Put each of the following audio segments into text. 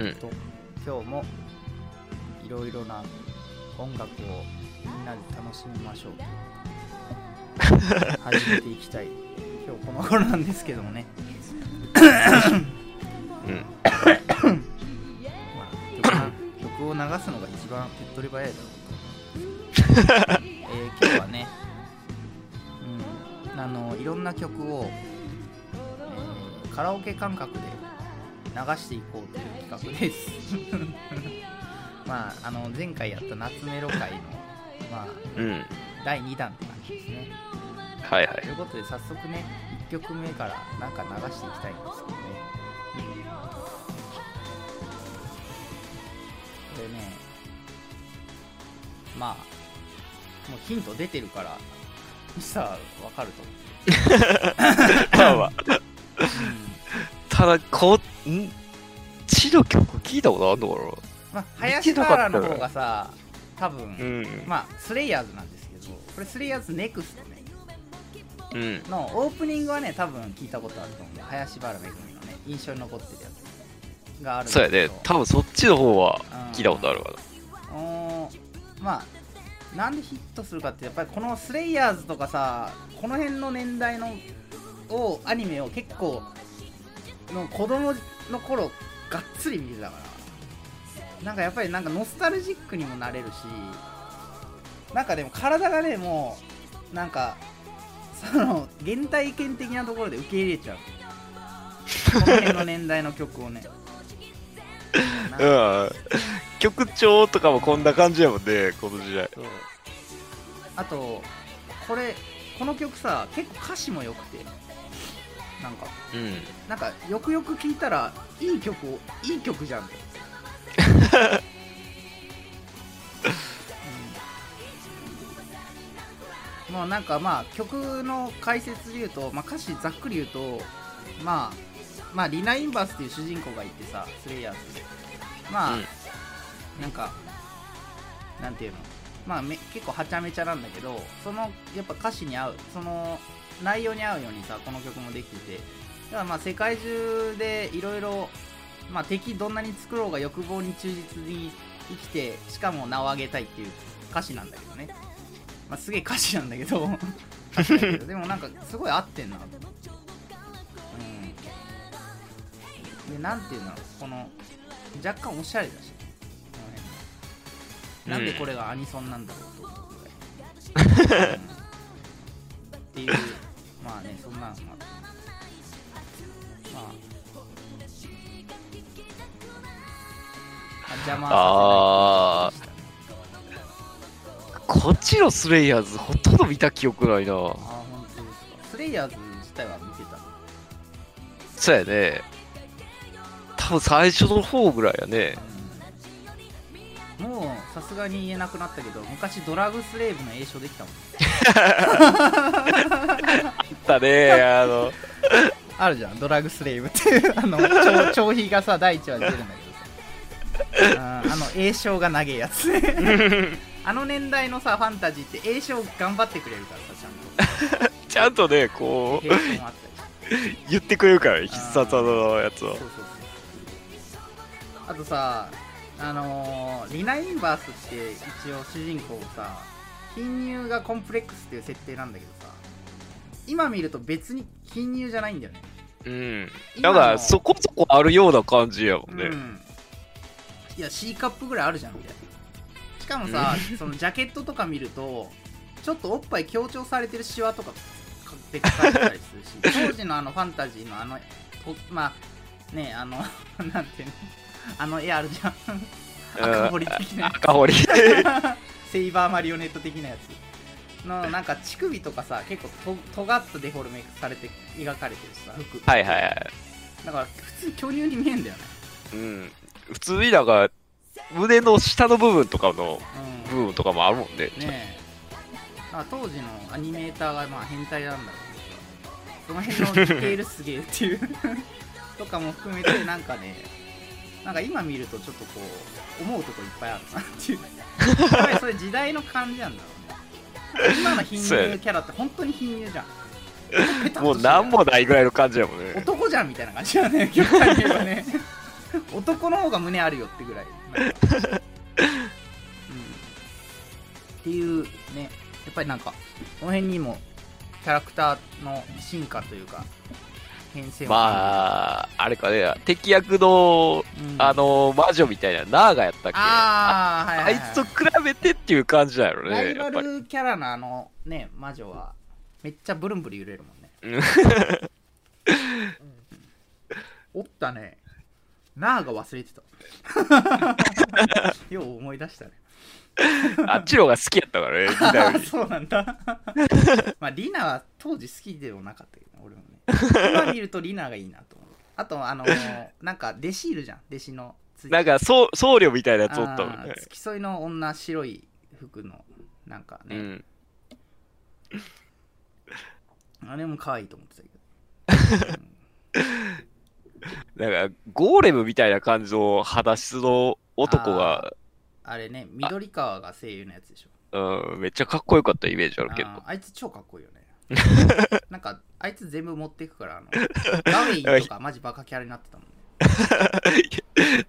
ーと、今日もいろいろな音楽をみんなで楽しみましょう 始めていきたい。今日この頃なんですけどもね。うん。まあ曲を流すのが一番手っ取り早いだろうと、えー今日はね、うん、あのいろんな曲を、えーカラオケ感覚で流していこうという企画です まああの前回やった夏メロ会の、まあ、うん。第2弾って感じですねはいはいとい。うことで早速ね1曲目からなんか流していきたいんですけどねこれねまあもうヒント出てるからさあ分かると思 まあまあ。う、ただ、こう、ん？地の曲聞いたことあるのかまあ林原の方がさ多分、なうん。まあスレイヤーズなんですけどこれスレイヤーズネクストね。うん。のオープニングはね多分聞いたことあると思う。んで林原めぐみのね印象に残ってるやつがあるんだそうけどやね。多分そっちの方はうん聞いたことあるわおーまあなんでヒットするかってやっぱりこのスレイヤーズとかさこの辺の年代のをアニメを結構の子供の頃がっつり見てたからなんかやっぱりなんかノスタルジックにもなれるしなんかでも体がねもうなんかその原体験的なところで受け入れちゃうこの辺の年代の曲をね。うん。曲調とかもこんな感じやもんね、この時代。あとこれこの曲さ結構歌詞も良くてなんかうん。なんかよくよく聞いたらいい曲をいい曲じゃんって、うん。もうなんかまあ曲の解説で言うと、まあ、歌詞ざっくり言うとまあまあリナ・インバースっていう主人公がいてさスレイヤーズ。でまあ、うん。なんかなんていうの。まあめ結構はちゃめちゃなんだけどそのやっぱ歌詞に合う。その内容に合うようにさこの曲もできてて。だからまあ世界中でいろいろまあ敵どんなに作ろうが欲望に忠実に生きてしかも名を上げたいっていう歌詞なんだけどね。まあすげえ歌詞なんだけど。でもなんかすごい合ってんな。うん。でなんていうの？この若干おしゃれだし。この辺の。なんでこれがアニソンなんだろうと思うぐらい、うん。っていうまあねそんなのもあってまあ。あ邪魔あさせないってこっちのスレイヤーズほとんど見た記憶ないな。あ本当ですか。スレイヤーズ自体は見てたそうやね。多分最初の方ぐらいやね。うん。もうさすがに言えなくなったけど昔ドラッグスレーブの栄称できたもん だね、あの、あるじゃんドラッグスレーブっていう あの長長飛がさ第一話で出るんだけどさ。あの栄称が長えやつ。あの年代のさファンタジーって栄称頑張ってくれるからさちゃんと。ちゃんとね、こう、言ってくれるから、必殺技のやつを。そう。そうそうあとさあのーリナ・インバースって一応主人公さ貧乳がコンプレックスっていう設定なんだけどさ今見ると別に貧乳じゃないんだよね。うん。だから、そこそこあるような感じやもんね。うん、いや C カップぐらいあるじゃんみたいな。しかもさそのジャケットとか見るとちょっとおっぱい強調されてるシワとかで書かれてたりするし 当時のあのファンタジーのあのとまあねあの なんていうの？あの絵あるじゃん。赤堀的なや赤堀。つ セイバーマリオネット的なやつのなんか乳首とかさ結構と尖ったデフォルメされて描かれてるしさ。服。はいはいはい。だから普通巨乳に見えんだよね。うん。普通になんか、胸の下の部分とかのうん。部分とかもあるもんね。ねえ。まあ当時のアニメーターがまあ変態なんだろうけど。その辺のディテールすげえっていう。とかも含めてなんかねなんか今見るとちょっとこう思うとこいっぱいあるなっていう。やっぱりそれ時代の感じなんだろうね今の貧乳キャラって本当に貧乳じゃん。もう何もないぐらいの感じやもんね。男じゃんみたいな感じだよね。極端に言えばね。男の方が胸あるよってぐらい、うん、っていうね。やっぱりなんかこの辺にもキャラクターの進化というか変遷を。まあ、あれかね、敵役の、うん。あの、魔女みたいな、ナーガやったっけ。あーはいはいはい。あいつと比べてっていう感じだよね、ライバ。ルキャラのあのね魔女はめっちゃブルンブル揺れるもんね。おったね。ナーが忘れてた。よう思い出したね あっちの方が好きやったからね、リナより。そうなんだ。まあリナは当時好きでもなかったけど俺もね。今見るとリナがいいなと思う。あとあのなんか弟子いるじゃん。弟子のつなんか、そう僧侶みたいなやつおったもんね。付き添いの女白い服のなんかね、うん。あれも可愛いと思ってたけど、なんか、ゴーレムみたいな感じの肌質の男が、あれね緑川が声優のやつでしょ。うん、めっちゃかっこよかったイメージあるけど。あーあいつ超かっこいいよね。なんかあいつ全部持っていくからあのガウェインとかマジバカキャラになってたもんね。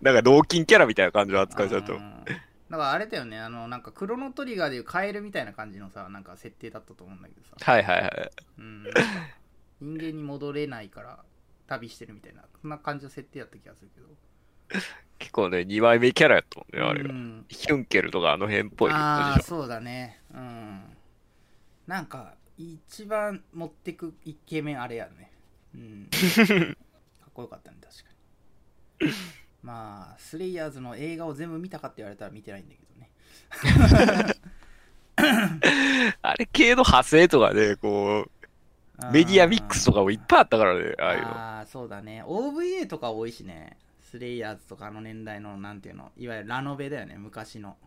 なんか、脳筋キャラみたいな感じの扱いされたう。ん。だからあれだよねあのなんかクロノトリガーでいうカエルみたいな感じのさなんか設定だったと思うんだけどさ、はいはいはい。うん、人間に戻れないから旅してるみたいなそんな感じの設定だった気がするけど 結構ね、2枚目キャラやったもんね、あれが。うんヒュンケルとかあの辺っぽい。ああそうだね。うん。なんか一番持ってくイケメンあれやね。うん。かっこよかったね確かに。まあスレイヤーズの映画を全部見たかって言われたら見てないんだけどね。あれ系の派生とかね、こう、メディアミックスとかもいっぱいあったからね、ああいうの。ああそうだね。OVA とか多いしねスレイヤーズとかあの年代のなんていうのいわゆるラノベだよね昔の。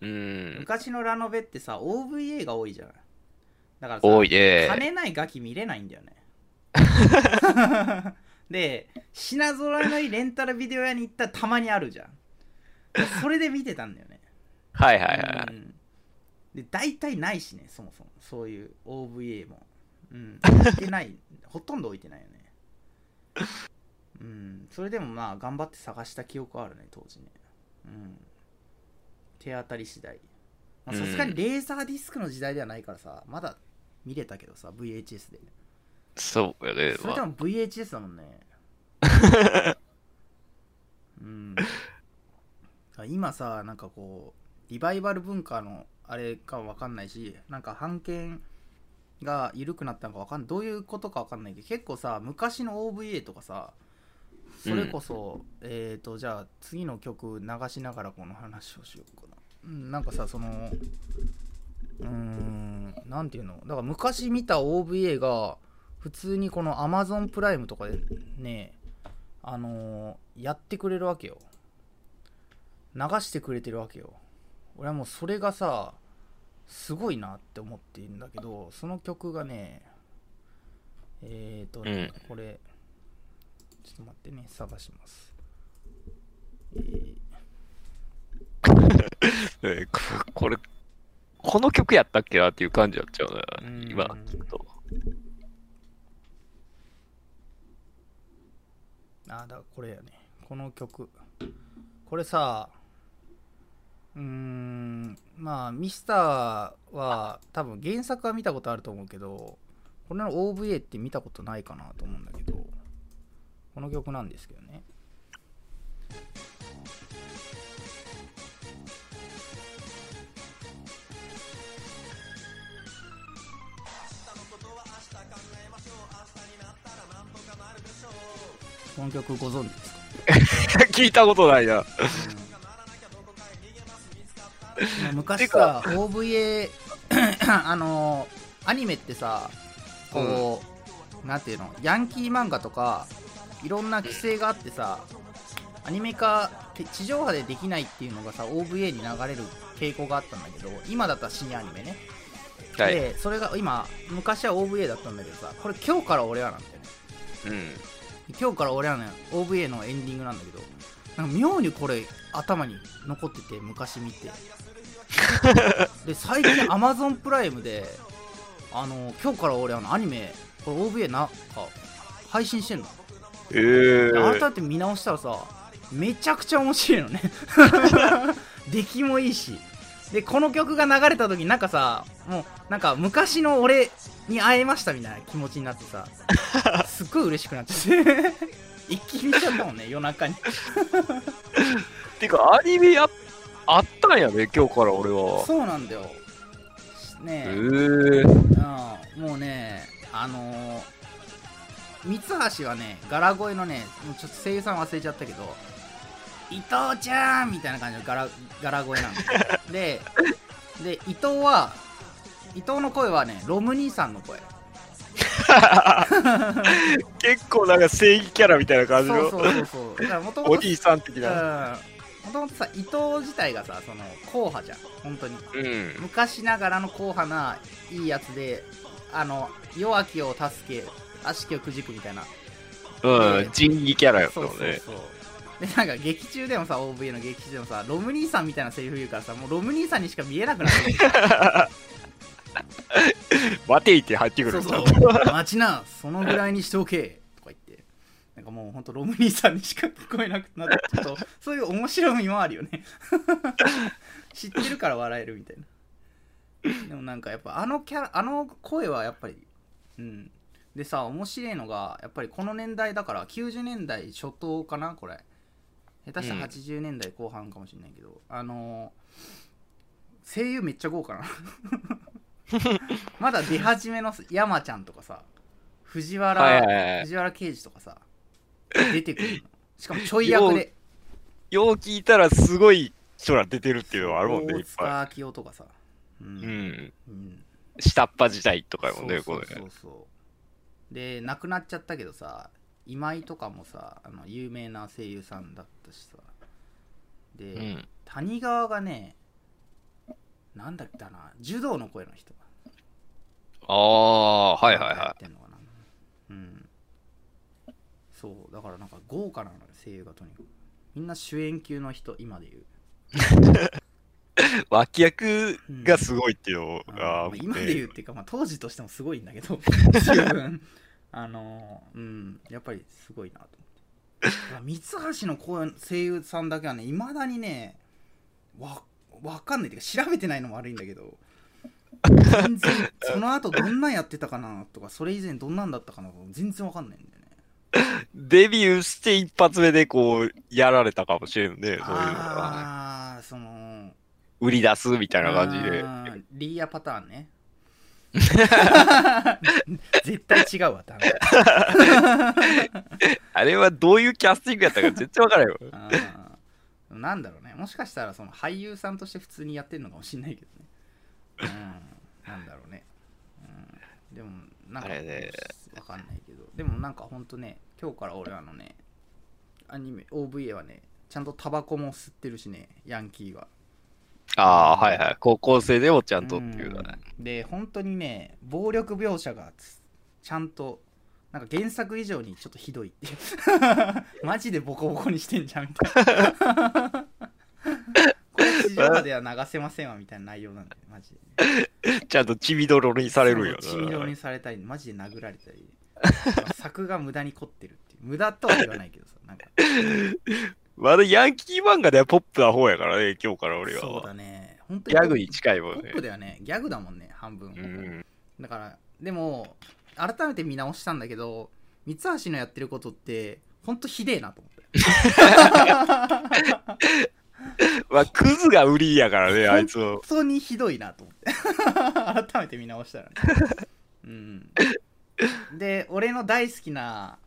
うん。昔のラノベってさ OVA が多いじゃないだからさ多いね。金ないガキ見れないんだよね。で品揃えのいいレンタルビデオ屋に行ったらたまにあるじゃん。それで見てたんだよね。はいはいはい。うん。で大体ないしねそもそも。そういう OVA も。うん。置いてない。ほとんど置いてないよねうん。それでもまあ頑張って探した記憶はあるね当時ね。うん。手当たり次第。まあさすがにレーザーディスクの時代ではないからさまだ見れたけどさ VHS で。そうよね。まあそれでも VHS だもんね。うん。今さなんかこうリバイバル文化のあれかわかんないしなんか版権が緩くなったのかわかんない。どういうことかわかんないけど結構さ昔の OVA とかさそれこそ、えっ、とじゃあ次の曲流しながらこの話をしようかな、うん、なんかさそのうーんなんていうの？だから昔見た OVA が普通にこの Amazon プライムとかでねあのーやってくれるわけよ。流してくれてるわけよ。俺はもうそれがさすごいなって思っているんだけどその曲がねえっ、ー、とね、これちょっと待ってね探します。えー。ね ここれ、この曲やったっけなっていう感じやっちゃうな。うん。今聞くと。あだこれやね。この曲。これさうーんまあミスターは多分原作は見たことあると思うけどこれの OVA って見たことないかなと思うんだけどこの曲なんですけどね。この曲ご存知ですか？聞いたことないな。まあ昔さ OVA あのアニメってさこう、なんていうの？ヤンキー漫画とかいろんな規制があってさアニメ化地上波でできないっていうのがさ OVA に流れる傾向があったんだけど今だったら深夜アニメね、はい。でそれが今昔は OVA だったんだけどさこれ今日から俺はなんだよねうん。今日から俺らの OVA のエンディングなんだけどなんか妙にこれ頭に残ってて昔見て で最近 Amazon プライムであの今日から俺あのアニメこれ OVA なんか配信してんのえー。で改めて見直したらさめちゃくちゃ面白いのね 出来もいいしでこの曲が流れた時なんかさもうなんか昔の俺に会えましたみたいな気持ちになってさ すっごい嬉しくなっちゃって 一気に見ちゃったもんね夜中にてか、アニメやあったんやね、今日から俺は。そうなんだよねへえ、ー。うん、もうねあのー、三橋はねガラ声のねもうちょっと声優さん忘れちゃったけど伊藤ちゃんみたいな感じのガラガラ声なん ででで伊藤は伊藤の声はねロム兄さんの声。結構なんか正義キャラみたいな感じのそうそうそうそう。だからお兄さん的な。もともとさ伊藤自体がさその硬派じゃん。本当に。うん。昔ながらの硬派ないいやつであの弱きを助け悪しきをくじくみたいな。うん、仁義キャラやったそうそうもんね。そう。でなんか劇中でもさ OVA の劇中でもさロム兄さんみたいなセリフ言うからさもうロム兄さんにしか見えなくなってる。待ていって入ってくる。そうそう。待ちなそのぐらいにしておけ。とか言って。なんかもうほんとロム兄さんにしか聞こえなくなってちょっとそういう面白みもあるよね。知ってるから笑えるみたいな。でもなんかやっぱあのキャラあの声はやっぱりうんでさ面白いのがやっぱりこの年代だから90年代初頭かなこれ。下手したらうん。80年代後半かもしれないけど、あのー声優めっちゃ豪華な。まだ出始めの山ちゃんとかさ藤原、はいはいはい。藤原刑事とかさ出てくるの。しかもちょい役で。よう聞いたらすごい人ら出てるっていうのはあるもんね、い大っぱ塚明夫とかさ。うい。うん。ん。うん。下っ端時代とかやもんね、これそうそう。そう。そうで亡くなっちゃったけどさ今井とかもさあの有名な声優さんだったしさ。で、うん。谷川がねなんだっけな柔道の声の人。ああ、はいはいやはってんのかな。うん。そうだからなんか豪華なのよ声優がとにかく。みんな主演級の人今で言う。い。脇役がすごいっていうのあが、まあ今で言うねっていうか、まあ、当時としてもすごいんだけど 十分あのうんやっぱりすごいなと思って 三橋の声声優さんだけはねいまだにねわわかんないっていうか調べてないのも悪いんだけど全然 その後どんなんやってたかなとかそれ以前どんなんだったかな全然わかんないんだよねデビューして一発目でこう、やられたかもしれんね、そういうのが。ああその売り出すみたいな感じで。うんリーヤパターンね絶対違うわ多分。あれはどういうキャスティングやったか全然わからんよ。うんなんだろうね。もしかしたらその俳優さんとして普通にやってるのかもしれないけどね。うん。なんだろうね、うん、でもなんかね。わかんないけど。でもなんかほんとね今日から俺あのねアニメ OVA はねちゃんとタバコも吸ってるしねヤンキーはああ、はいはい。高校生でもちゃんとっていうね。うん。で本当にね暴力描写がつちゃんとなんか原作以上にちょっとひどいっていう。マジでボコボコにしてんじゃんみたいな。これ地上波では流せませんわみたいな内容なんでマジで、ちゃんと血みどろにされるよ血みどろな。にされたりマジで殴られたり。作が無駄に凝ってるっていう。無駄とは言わないけどさなんかまだヤンキー漫画ではポップな方やからね、今日から俺そうは。だね本当ギャグに近いもんねポップ。だよねギャグだもんね半分、うん。だからでも改めて見直したんだけど三橋のやってることってほんとひでえなと思って まあ、クズが売りやからね、あいつの本。当にひどいなと思って 改めて見直したらねうんで俺の大好きな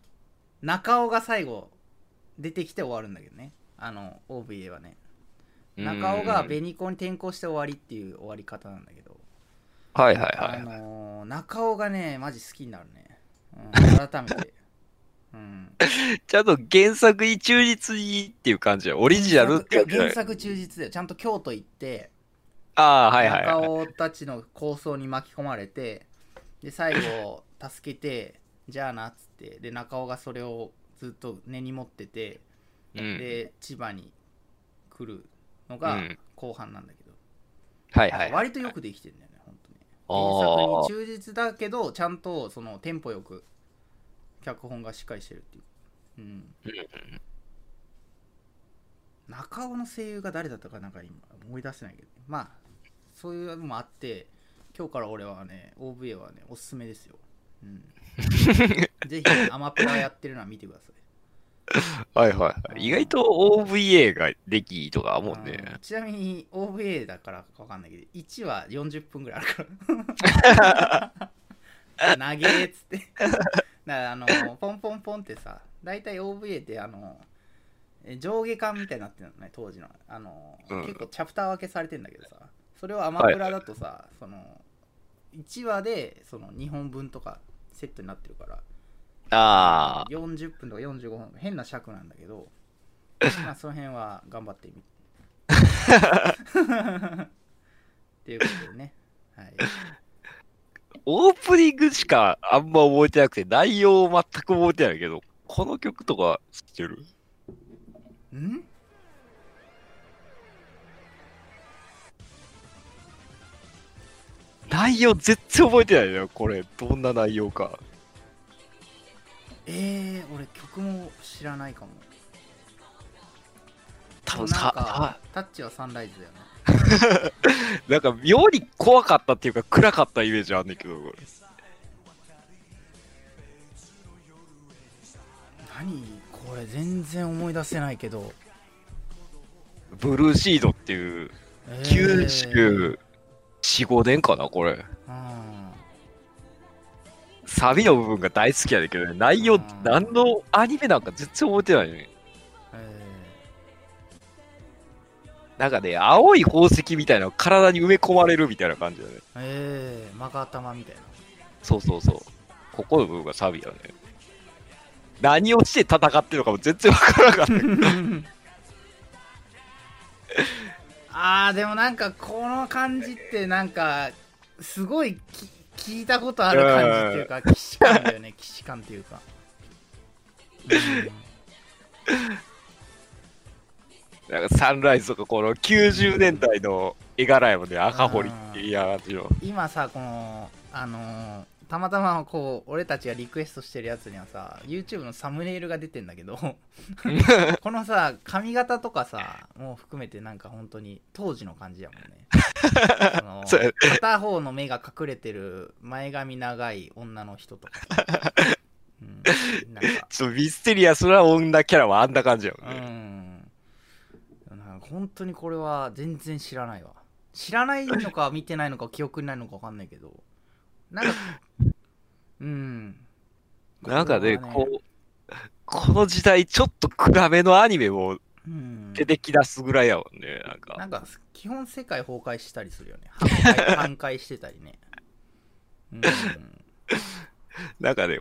中尾が最後出てきて終わるんだけどね。あの OVA はね。中尾がベニコに転校して終わりっていう終わり方なんだけど。はいはいあはい。のー中尾がねマジ好きになるね、うん、改めて。うん。ちゃんと原作に忠実にっていう感じや。オリジナルって原作忠実だよ。ちゃんと京都行ってああ、はいはい中はい。尾たちの構想に巻き込まれてで最後助けてじゃあなっつって。で中尾がそれをずっと根に持ってて、うん。で千葉に来るのがうん。後半なんだけど、はいはい。割とよくできてるんだよね本当に。あ原ー作に忠実だけどちゃんとそのテンポよく脚本がしっかりしてるっていう、うん、中尾の声優が誰だったかなんか今思い出せないけど。まあそういうのもあって今日から俺はね OVA はねおすすめですよ、うん、ぜひアマプラやってるのは見てください。はいはいはい。意外と OVA ができとか思うね。うんちなみに OVA だからかわかんないけど1話40分ぐらいあるから。投げーっつって。だからあのポンポンポンってさ大体 OVA ってあのえ上下巻みたいになってるのね当時の。あの、うん。結構チャプター分けされてんだけどさ。それをアマプラだとさ、その1話でその2本分とかセットになってるから。ああ。40分とか45分。変な尺なんだけど。まあその辺は頑張ってみ。っていうことでね。はい。オープニングしかあんま覚えてなくて、内容全く覚えてないけど、この曲とか知ってる？ん？内容全然覚えてないよ、これ。どんな内容か。えー、俺曲も知らないかも。多分さ、タッチはサンライズだよね。なんか妙に怖かったっていうか暗かったイメージあんねんけど、これ何これ全然思い出せないけど、ブルーシードっていう、えー94、5年かな、これ。うんサビの部分が大好きやねんけどね、内容うん、何のアニメなんか全然覚えてないね。えなんかね、青い宝石みたいなの体に埋め込まれるみたいな感じだね。ー、えー、マガタマみたいなそうそうそう。ここの部分がサビだね。何をして戦ってるのかも全然わからなかった。あーでもなんかこの感じってなんかすごいき聞いたことある感じっていうか既視感だよね 既視感っていうか、なんかサンライズとかこの90年代の絵柄やもんね、赤堀って嫌がってるの。今さこのあのーたまたまこう俺たちがリクエストしてるやつにはさ YouTube のサムネイルが出てんだけど このさ髪型とかさもう含めてなんか本当に当時の感じやもんね。その片方の目が隠れてる前髪長い女の人とかさ、うん、なんか。ちょっとミステリアスな女キャラはあんな感じやもんうね。ん。なんか本当にこれは全然知らないわ。知らないのか見てないのか記憶にないのか分かんないけどなんかうん。なんかね、これはこう、この時代ちょっと暗めのアニメもうん。出てきだすぐらいやもんね、なんか。なんか基本世界崩壊したりするよね。半壊 半壊してたりね。うん。なんかね、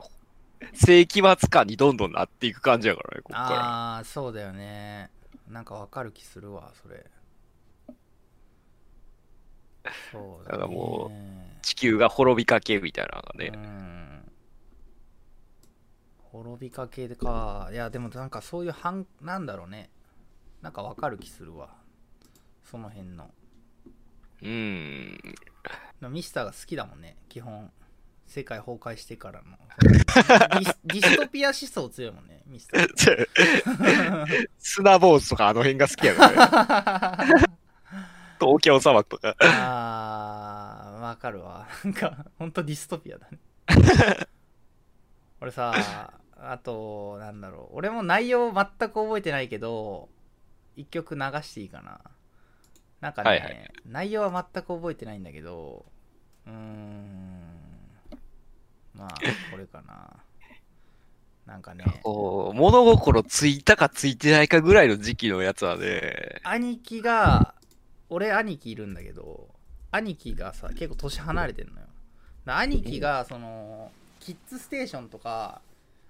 世紀末感にどんどんなっていく感じやからね、ここから。ああそうだよね。なんかわかる気するわそれそうだ、ね、かも地球が滅びかけみたいなのがね。うん。滅びかけか。いやでもなんかそういう反なんだろうね。なんかわかる気するわ。その辺の。うん。ミスターが好きだもんね。基本世界崩壊してからの。そのディスディストピア思想強いもんね。ミスター砂坊主とかあの辺が好きやからね。東京砂漠とか。あーわかるわ。なんかほんとディストピアだね。俺さあとなんだろう。俺も内容全く覚えてないけど一曲流していいかな。なんかね、はいはい。内容は全く覚えてないんだけどうーんまあこれかな。なんかね物心ついたかついてないかぐらいの時期のやつはね、兄貴が俺兄貴いるんだけど兄貴がさ結構年離れてんのよ。だ兄貴がそのキッズステーションとか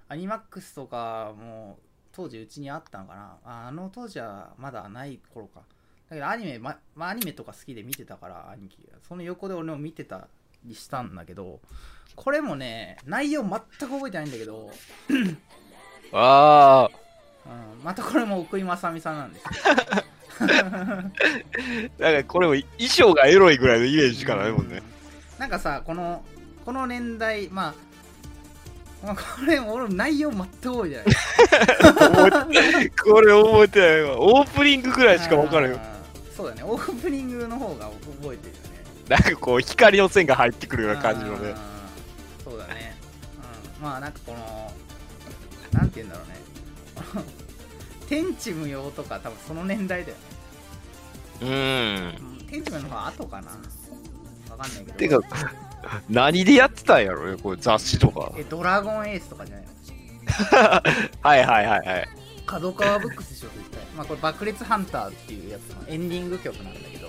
アニマックスとかも当時うちにあったのかな。ああの当時はまだない頃か。だけどアニメ、ままあ、アニメとか好きで見てたから兄貴が。その横で俺も見てたりしたんだけどこれもね内容全く覚えてないんだけど、ああ、うん、またこれも奥井正美さんなんです なんかこれも衣装がエロいぐらいのイメージしかないもんね。なんかさこのこの年代まあまあ、これ俺内容全く覚えてないこれ覚えてないわ。オープニングぐらいしか分からんよ。そうだねオープニングの方が覚えてるよねなんかこう、光の線が入ってくるような感じのね。うんそうだね、うん、まあなんかこのなんて言うんだろうね天地無用とか多分その年代だよね。うん。うん天地無用の方が後かな。わかんないけてどか、何でやってたんやろね、これ雑誌とか。えドラゴンエースとかじゃないの？はいはいはいはい。角川ブックスでしょ絶対。まあこれ爆裂ハンターっていうやつのエンディング曲なんだけど。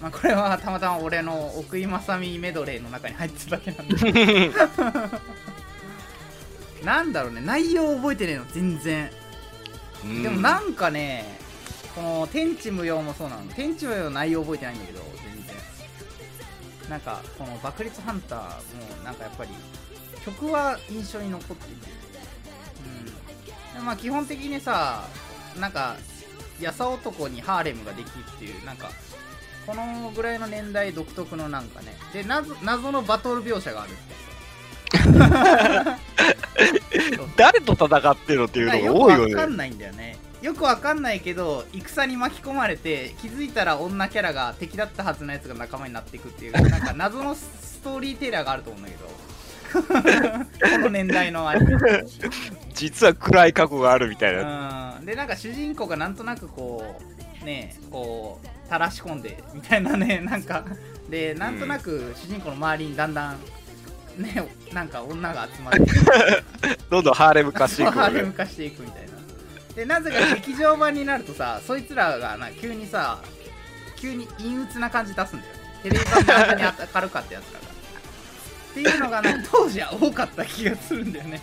まあこれはたまたま俺の奥井正美メドレーの中に入ってただけなんで なんだろうね内容覚えてねえの全然でもなんかねこの天地無用もそうなの。天地無用の内容覚えてないんだけど全然。なんかこの爆裂ハンターもなんかやっぱり曲は印象に残っていてうん。でまあ基本的にさなんかやさ男にハーレムができるっていうなんかこのぐらいの年代独特のなんかね。で謎謎のバトル描写があるって。誰と戦ってるのっていうのがよく多いよね。わかんないんだよね。よくわかんないけど戦に巻き込まれて気づいたら女キャラが敵だったはずのやつが仲間になっていくっていう なんか謎のストーリーテイラーがあると思うんだけど。この年代のアニメ実は暗い過去があるみたいな。うん。でなんか主人公がなんとなくこうねこう垂らし込んでみたいなねなんか。でなんとなく主人公の周りにだんだんねなんか女が集まって。どんどんハーレム化していく。ハーレム化していくみたいな。でなぜか劇場版になるとさそいつらがな急にさ急に陰鬱な感じ出すんだよ。ねテレビ版であんなに明るかったやつらが。っていうのがね当時は多かった気がするんだよね。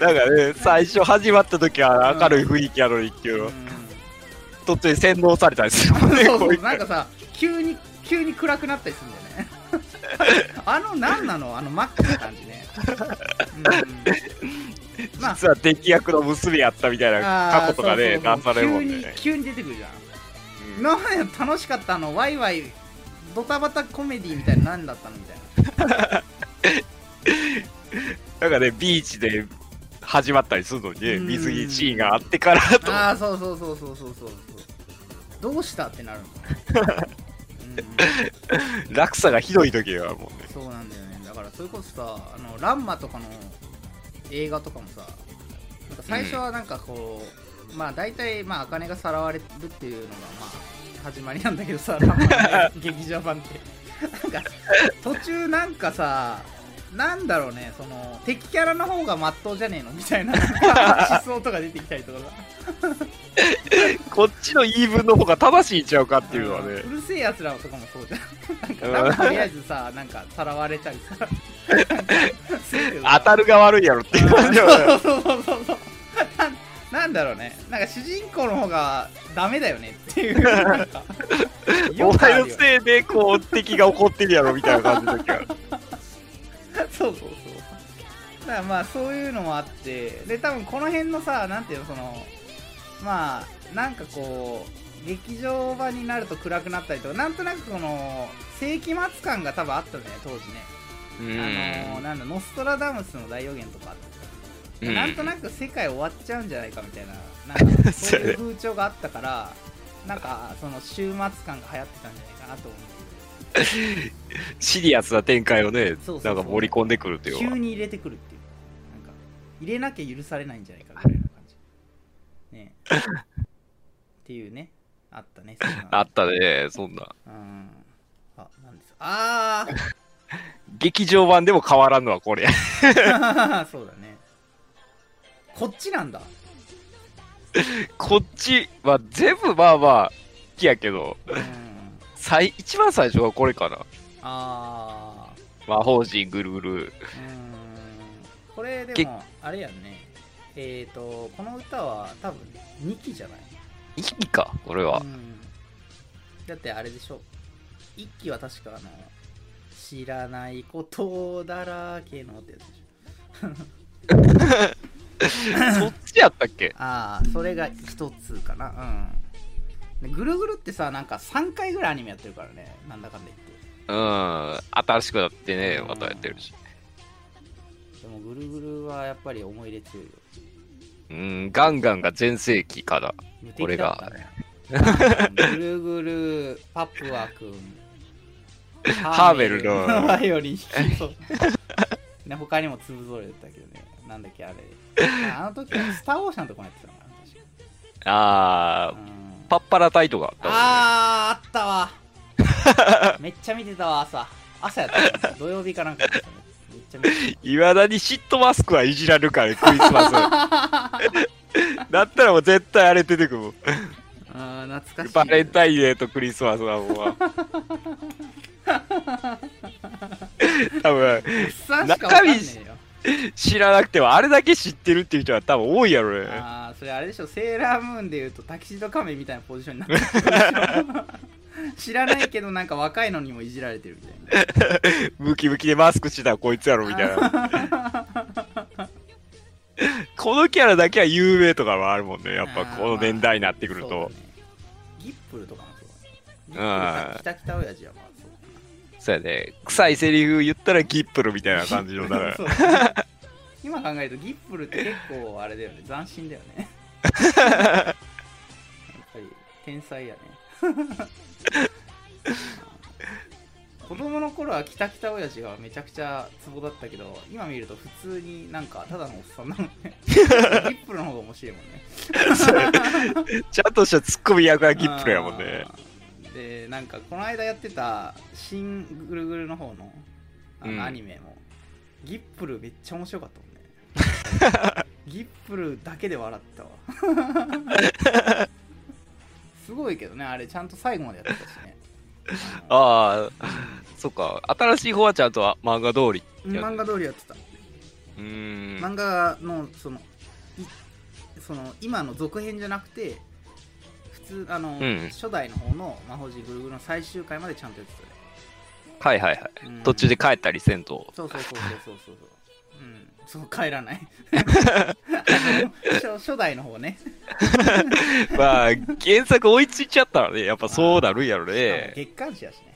なんかね、最初始まった時は明るい雰囲気やのにっていう。の、うん。途中で洗脳されたりするもんね、そうそう。なんかさ急に急に暗くなったりするんだよね あの何なの？あのマックな感じね、うん、まあ。実は敵役の娘やったみたいな過去とかね、あー出されるもん急にね。急に出てくるじゃん。うん。なんや楽しかったあの？ワイワイドタバタコメディみたいな何だったの？みたいな。なんかね、ビーチで始まったりするのにね、うん。水着シーンがあってからと。ああそうそうそうそうそうそう。そうどうしたってなるの、うん、落差がひどい時がもうね。そうなんだよねだからそれこそさあのランマとかの映画とかもさなんか最初はなんかこう、まあ大体まあ茜がさらわれるっていうのがまあ始まりなんだけどさランマの 劇場版ってなんか途中なんかさなんだろうねその敵キャラの方がまっとうじゃねえの？みたいな思想とか出てきたりとかさ。こっちの言い分の方が正しいんちゃうかっていうのはうね。るせえやつらとかもそうじゃん。なんかとりあえずさなんかさらわれたりさ。当たるが悪いやろっていう感じそうそうそうそう。ななんだろうね。なんか主人公の方がダメだよねっていう。お前のせいでこう敵が怒ってるやろみたいな感じの時が そうそうそう。だからまあそういうのもあってで多分この辺のさなんていうのそのまあなんかこう劇場版になると暗くなったりとかなんとなくこの世紀末感が多分あったんだよね当時ね。あのーなんだノストラダムスの大予言とか。あって、うん。なんとなく世界終わっちゃうんじゃないかみたいな なんかそういう風潮があったからなんかその終末感が流行ってたんじゃないかなと思 シリアスな展開をねそうそうそう。なんか盛り込んでくるっていう急に入れてくるっていう。なんか入れなきゃ許されないんじゃないかぐらいの感じ。ね。っていうねあったねあったねそんな。うん。あなんですあ 劇場版でも変わらんのはこれ。あそうだね。こっちなんだ。こっちは全部まあまあ好きやけど。うん最一番最初はこれかな。ああ魔法陣ぐるぐる。これでけもあれやんね。えっ、ー、とこの歌は多分2期じゃない？いいかこれは。うん。だってあれでしょ。1期は確かあの知らないことだらけのってやつでしょ。そっちやったっけ？ああそれが一つかな。うん。でぐるぐるってさなんか3回ぐらいアニメやってるからね。なんだかんだ言って。うん新しくなってねまたやってるし。でもぐるぐるはやっぱり思い入れ強いよ。うん、ガンガンが全盛期から。無敵だったね。ぐるぐるパプアくんハーベルの。バイオリン弾きそうね他にも粒ぞろいだったけどね。なんだっけあれ。あの時はスター・オーシャンとかもやってたのかな確あー、かうんパッパラ隊とかあったもんねあーあったわ めっちゃ見てたわ朝朝やったの土曜日かなんかやってたねめっちゃ見ていまだにシットマスクはいじられるからね、クリスマス。だったらもう絶対あれ出てくるもん。たあー懐かしいバレンタインデーとクリスマスはもう。多分、おっさんしかわかんねえよ知らなくてもあれだけ知ってるっていう人は多分多いやろね。ああそれあれでしょセーラームーンでいうとタキシード仮面みたいなポジションになってる 知らないけどなんか若いのにもいじられてるみたいなムキムキでマスクしてたらこいつやろみたいな。このキャラだけは有名とかはあるもんね。やっぱこの年代になってくると。ねギップルとかもそうだねギうんップル北北親父はまあそうそうやね。臭いセリフ言ったらギップルみたいな感じの。だから今考えるとギップルって結構あれだよね斬新だよねやっぱり天才やね。子供の頃は北北親父がめちゃくちゃツボだったけど今見ると普通になんかただのおっさんなのね。ギップルの方が面白いもんね。ちゃんとしたツッコミ役はギップルやもんね。でなんかこの間やってた「新ぐるぐる」の方のあの、うん。アニメもギップルめっちゃ面白かった ギップルだけで笑ったわ すごいけどねあれちゃんと最後までやってたしねあのああ、そっか。新しい方はちゃんと漫画通り。漫画通りやってたうーん。漫画のそのいその今の続編じゃなくて普通あの、うん初代の方の魔法陣ぐるぐるの最終回までちゃんとやってたねはいはいはい。うん途中で帰ったりせんと。そうそうそうそうそうそうそう。帰らない。初初代の方ね。まあ、原作追いついちゃったらね、やっぱそうなるんやろね。月刊誌やしね。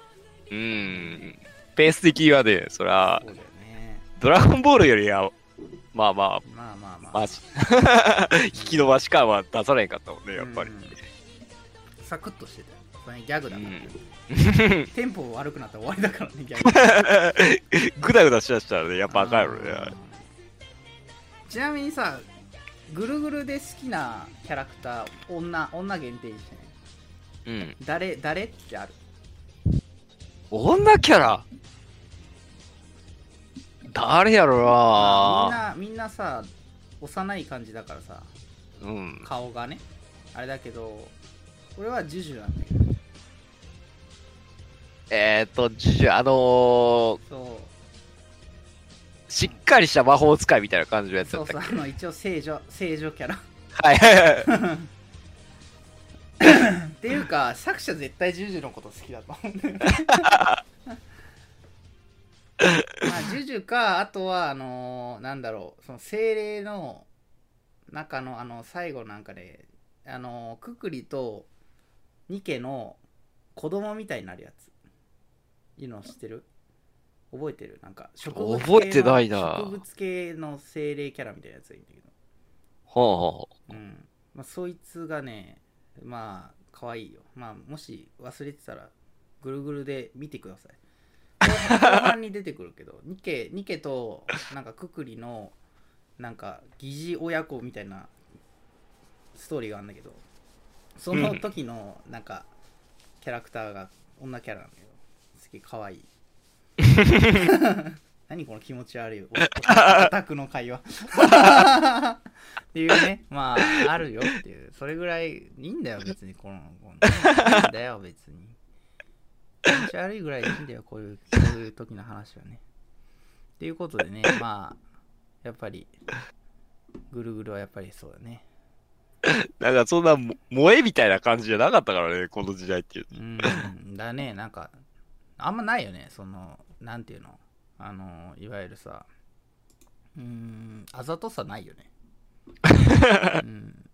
うーん。ペース的にはね、そらそ、うだよね。ドラゴンボールよりは、まあまあ、まあまあまあ。引き伸ばし感は出さないかったもんね、やっぱりう。んサクッとしてたよ。それギャグだから、うんテンポ悪くなったら終わりだからね、ギャグ。ぐだぐだしだしたらね、やっぱあかんやろね。うんちなみにさ、ぐるぐるで好きなキャラクター、女、女限定にしてね。うん。誰、誰ってある？女キャラ？誰やろみんなな、みんなさ、幼い感じだからさ、うん。顔がねあれだけど俺はジュジュなんだけどえーっと、じゅあのー、そしっかりした魔法使いみたいな感じのやうつだったそうそうあの一応聖女聖女キャラ。はいはいはい。っていうか作者絶対ジュジュのこと好きだと思うんだよね。まあジュジュかあとはあのーなんだろうその精霊の中のあの最後なんかで、あのーククリとニケの子供みたいになるやつ。いうの知ってる？覚えてる？なんか植物系の覚えてないな。植物系の精霊キャラみたいなやつがいるんだけど。ほうほうん。まあ、そいつがねまあ可愛いよ。まあもし忘れてたらぐるぐるで見てください。後半後半に出てくるけど ニケニケとなんかククリのなんか疑似親子みたいなストーリーがあるんだけどその時のなんかキャラクターが女キャラなんだけどすげえ可愛い 何この気持ち悪いオタクの会話。っていうね。まああるよっていう。それぐらいいいんだよ別に。このこのいいんだよ別に。気持ち悪いぐらいでいいんだよこういうこういう時の話はね。っていうことでねまあやっぱりぐるぐるはやっぱりそうだね。う。なんかそんなも萌えみたいな感じじゃなかったからね、この時代っていう。うんだね。なんかあんまないよね。そのなんていうの？あのいわゆるさうーんあざとさないよね。うん。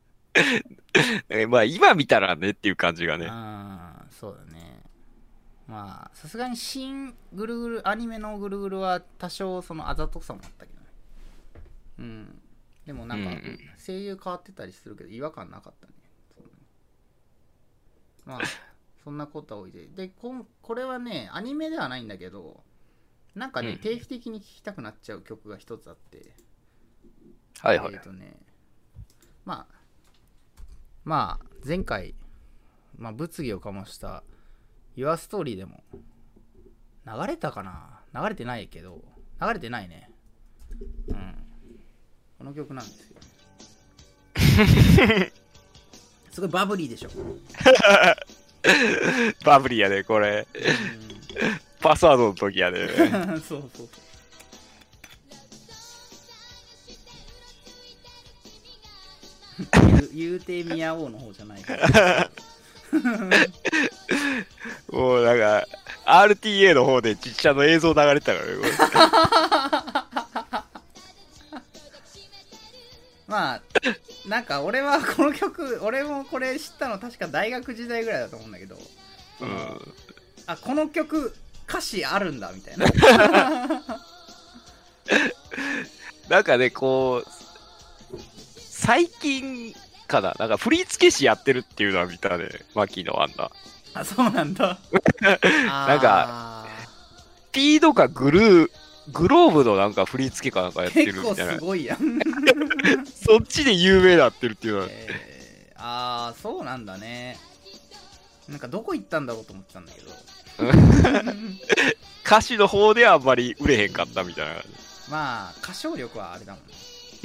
え まあ今見たらねっていう感じがね。あーそうだね。まあさすがに新ぐるぐるアニメのぐるぐるは多少そのあざとさもあったけどね。うん。でもなんか、声優変わってたりするけど違和感なかったね。そんなにまあそんなことは置いてでこんこれはねアニメではないんだけどなんかね、うん。定期的に聴きたくなっちゃう曲が一つあって。はいはい。えっ、。とねまあまあ前回、まあ、物議を醸した Your Story でも流れたかな？流れてないけど流れてないね。うん。この曲なんですよ。すごいバブリーでしょ、バブリーやね、これ。パスワードの時やね。うん、そうそうそう言う言うてみやおうの方じゃないから もうなんか、RTA の方で実写の映像流れてたからね、なんか俺はこの曲 俺もこれ知ったの確か大学時代ぐらいだと思うんだけど、うん。あこの曲歌詞あるんだみたいな なんかね、こう、最近かな、なんか振付師やってるっていうのは見たね、マキのあんな。あそうなんだ なんかスピードかグルー、グローブのなんか振り付けかなんかやってるみたいなす。ごいやん、そっちで有名になってるっていうのは。えー、ああそうなんだねなんかどこ行ったんだろうと思ってたんだけど 歌詞の方ではあんまり売れへんかったみたいな。まあ歌唱力はあれだもんね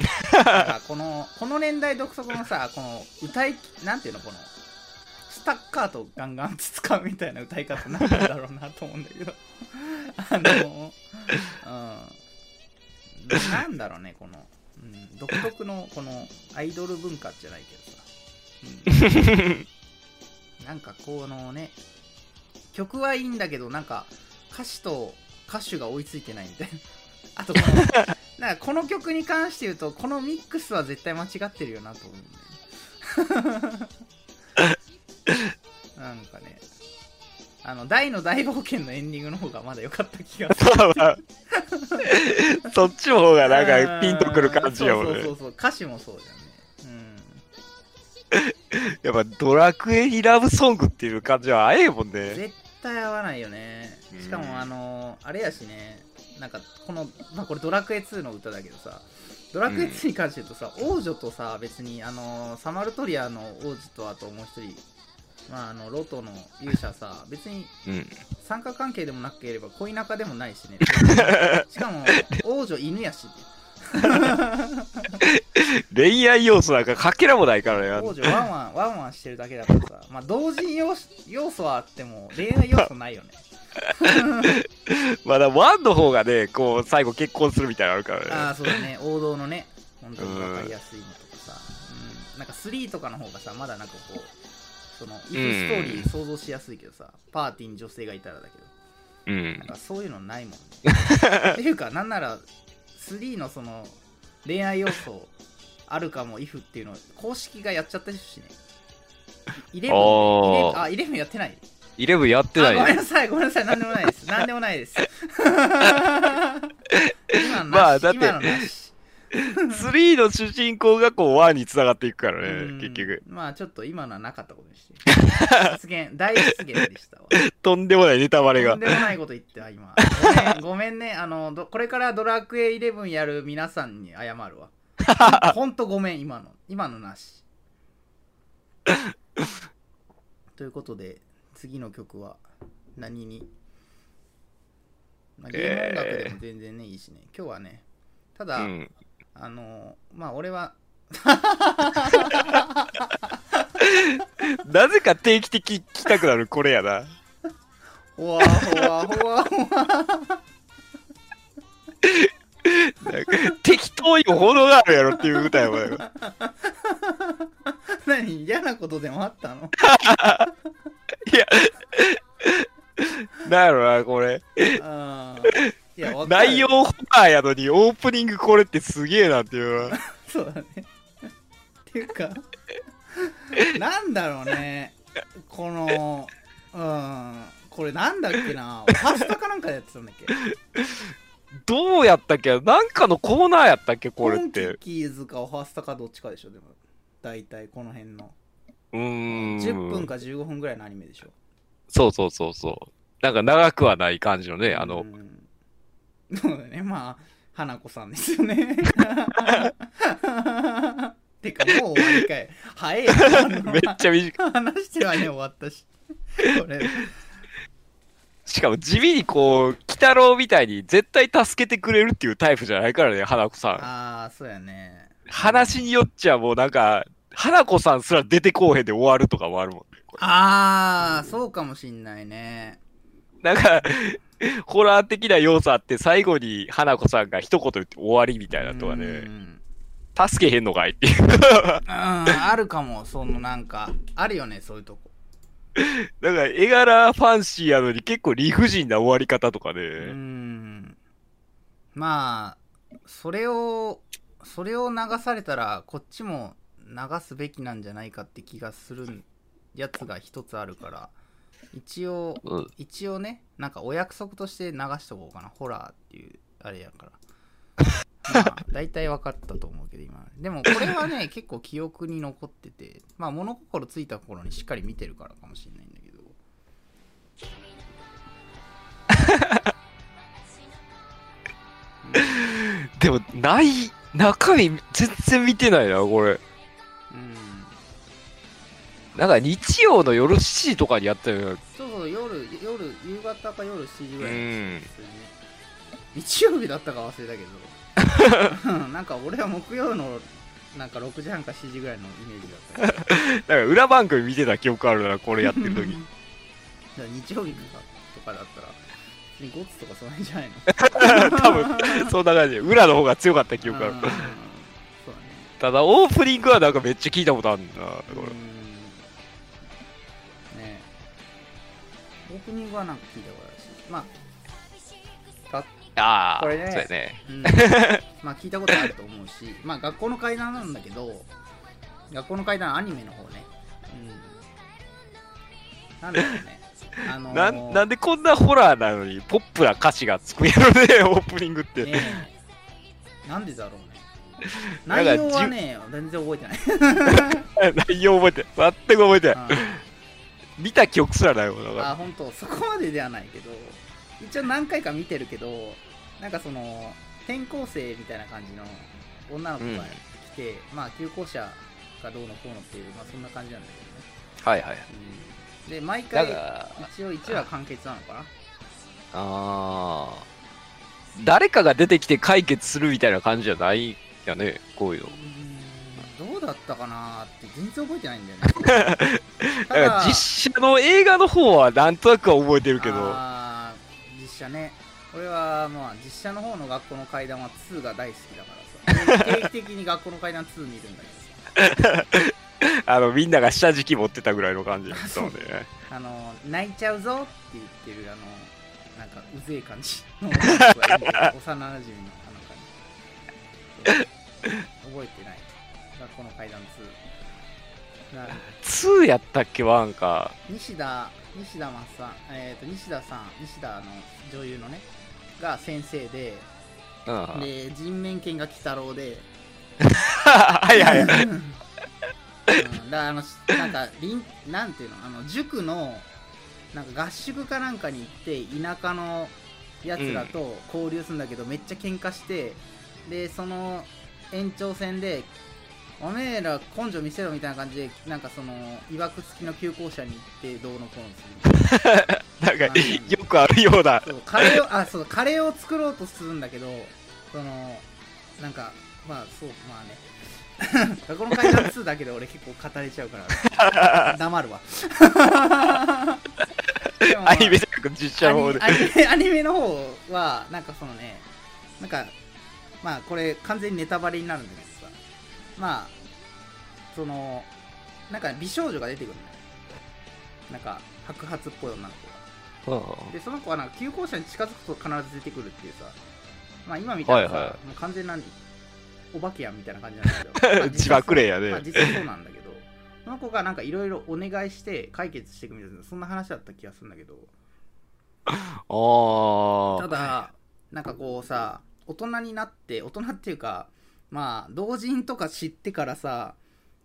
このこの年代独特のさこの歌いなんていうのこのスタッカートガンガン使うみたいな歌い方なんだろうなと思うんだけど。あのうんなんだろうねこの、うん、独特のこのアイドル文化じゃないけどさ、うん、なんかこのね曲はいいんだけどなんか歌詞と歌手が追いついてないみたいな。あとこのなんかこの曲に関して言うとこのミックスは絶対間違ってるよなと思うんだよね。なんかねあの大の大冒険のエンディングの方がまだ良かった気がする。そっちの方がなんかピンとくる感じやもんねそうそうそう。そう。歌詞もそうじゃん。ねやっぱドラクエにラブソングっていう感じはあええもんうんね。絶対合わないよね。しかうん。もあのあれやしね。なんかこの、まあ、これドラクエ2の歌だけどさ。ドラクエ2に関して言うとさ、王女とさ別にあのサマルトリアの王子とあともう一人まああのロトの勇者さ別にうん。三角関係でもなければ恋仲でもないしね。しかも王女犬やし 恋愛要素なんかかけらもないからね。王女ワンワンワンワンしてるだけだからさ。まあ同人要素要素はあっても恋愛要素ないよね。まだワンの方がね、こう、最後結婚するみたいなのあるからね。ああそうだね。王道のね。本当に分かりやすいのとかさ、うん、なんか3とかの方がさまだなんかこうそのイフストーリー想像しやすいけどさ、パーティーに女性がいたらだけど。うん。なん。かそういうのないもんね。っていうかなんなら3のその恋愛要素あるかも if っていうの公式がやっちゃってるしね。イレブンあイレブンやってない？イレブンやってない。ごめんなさいごめんなさいなんでもないです。なんでもないです。今のなし、まあだって今のなし 3の主人公がこう、1に繋がっていくからうん。ね、結局。まあちょっと今のはなかったことにして。失言大失言でしたわ。とんでもないネタバレが。とん。でもないこと言っては今。ごめんごめんね。あのどこれからドラクエイレブンやる皆さんに謝るわ。ほんとごめん今の。今のなし。ということで次の曲は何に、まあ、ゲーム音楽でも全然ねいいしね。今日はねただ、うん。あのまあ俺は なぜか定期的に聞きたくなるこれやな。ほわほわほわほわなんか適当にも程があるやろっていう歌やもん。何嫌なことでもあったの？いや、なんやろな、これ。あーいやわかる内容ホラーやのにオープニングこれってすげえなっていう。そうだね。っていうか なんだろうね。このうんこれなんだっけな。ファストかなんかでやってたんだっけ？どうやったっけ？なんかのコーナーやったっけ？これっコンて。キッズかオファースタかどっちかでしょでも。大体この辺の。うーん。10分か15分ぐらいのアニメでしょ。そうそうそうそう。なんか長くはない感じのね、あのう、んそうだね。まあ花子さんですよね。てかもう終わりかい。早いよ めっちゃ短い。話してはね終わったし。これしかも地味にこう、鬼太郎みたいに絶対助けてくれるっていうタイプじゃないからね、花子さん。ああそうやね。話によっちゃもうなんか、花子さんすら出てこうへんで終わるとかもあるもんね。ああそうかもしんないねなんか、ホラー的な要素あって、最後に花子さんが一言言って終わりみたいなとかうね、ん助けへんのかいっていう。うん。あるかもそのなんかあるよねそういうとこ。なんか絵柄ファンシーやのに結構理不尽な終わり方とかね。うーん。まあそれをそれを流されたらこっちも流すべきなんじゃないかって気がするやつが一つあるから一応うん。一応ねなんかお約束として流しとこうかな。ホラーっていうあれやから。まあ大体分かったと思うけど今。でもこれはね 結構記憶に残ってて。まあ物心ついた頃にしっかり見てるからかもしれないんだけど。でも、ない、中身全然見てないな、これ。うんなんか日曜の夜7時とかにやったよ。そうそう夜夜夕方か夜7時ぐらいね。日曜日だったか忘れたけど。なんか俺は木曜のなんか6時半か7時ぐらいのイメージだった。なんか裏番組見てた記憶あるな、これやってる時。日曜日とかとかだったらゴツとかその辺じゃないの？多分、そんな感じ。で。裏の方が強かった記憶ある。ね。ただ、オープニングはなんかめっちゃ聞いたことあるんだな、これ。オープニングはなんか聞いたことあるしまあああ、これねそうやね。うん まあ聞いたことあると思うし、まあ学校の階段なんだけど、学校の階段アニメの方ね。うん。なんだろうね。あのー、なんなんでこんなホラーなのにポップな歌詞がつくんやろね、オープニングって。ねえなんでだろうね。内容はね、全然覚えてない。内容覚えて。全く覚えてない。うん見た記憶すらないもん。だかあ、本当そこまでではないけど、一応何回か見てるけど、なんかその、転校生みたいな感じの女の子が来て、まあ、休校者がどうのこうのっていう、まあそんな感じなんだけどね。ら。はいはい。うんで、毎だ回、一応1話完結なのかなああ。誰かが出てきて解決するみたいな感じじゃないよね、こういうの。だったかなって全然覚えてないんだよね。ただから実写の映画の方はなんとなくは覚えてるけど、実写ね。俺はまあ実写の方の学校の階段は2が大好きだからさ。定期的に学校の階段2見るんだけどさ。あの、みんなが下敷き持ってたぐらいの感じだったので。ね。あの泣いちゃうぞって言ってるあのなんかうぜえ感じの幼馴染のあの感じ 覚えてない学校の階段2な2やったっけ、ワンか。西田西田真さん、えー、と西田さん西田の女優のね。が先生で。うん。で人面犬が鬼太郎で。はいはいはい。うん。だからあのなんかりんなんていうの？あの塾のなんか合宿かなんかに行って田舎のやつらと交流するんだけど、めっちゃ喧嘩してでその延長戦でおめえら根性見せろみたいな感じでなんかそのいわくつきの旧校舎に行ってどうのこうのする。なんか、よくあるような。そうカレーをあそうカレーを作ろうとするんだけどそのなんかまあそうまあね。学校の階段2だけで俺結構語れちゃうから 黙るわ。アニメじゃなく実写の方で。アニメの方はなんかそのねなんかまあこれ完全にネタバレになるんだけど。さまあそのなんか美少女が出てくるんだよ。なんか白髪っぽい女の子が。うんでその子はなんか旧校舎に近づくと必ず出てくるっていうさ。まあ今みたいなさ、はいはい。もう完全なお化けやんみたいな感じなんだけど。自爆霊やね。まあ実際そうなんだけど。その子がなんかいろいろお願いして解決していくみたいなそんな話だった気がするんだけど。ああ。ただなんかこうさ大人になって大人っていうかまあ同人とか知ってからさ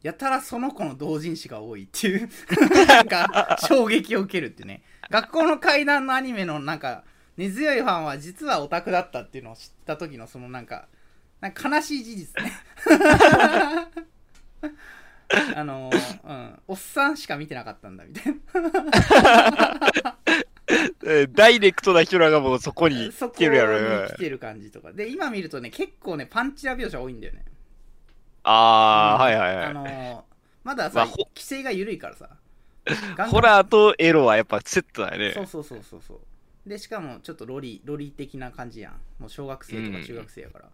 やたらその子の同人誌が多いっていう なんか衝撃を受けるってね。学校の階段のアニメのなんか根強いファンは実はオタクだったっていうのを知った時のそのなんかなんか悲しい事実ね。あのうんおっさんしか見てなかったんだみたいな。え ーダイレクトな人らがもうそこに来てるやにろ。来てる感じとか。で今見るとね結構ねパンチラ描写多いんだよね。ああ、うん。はいはいはい。あのーまださ、まあほ規制が緩いからさ。ホラーとエロはやっぱセットだよね。そうそうそうそうそう。でしかもちょっとロリロリ的な感じやん。もう小学生とか中学生やから、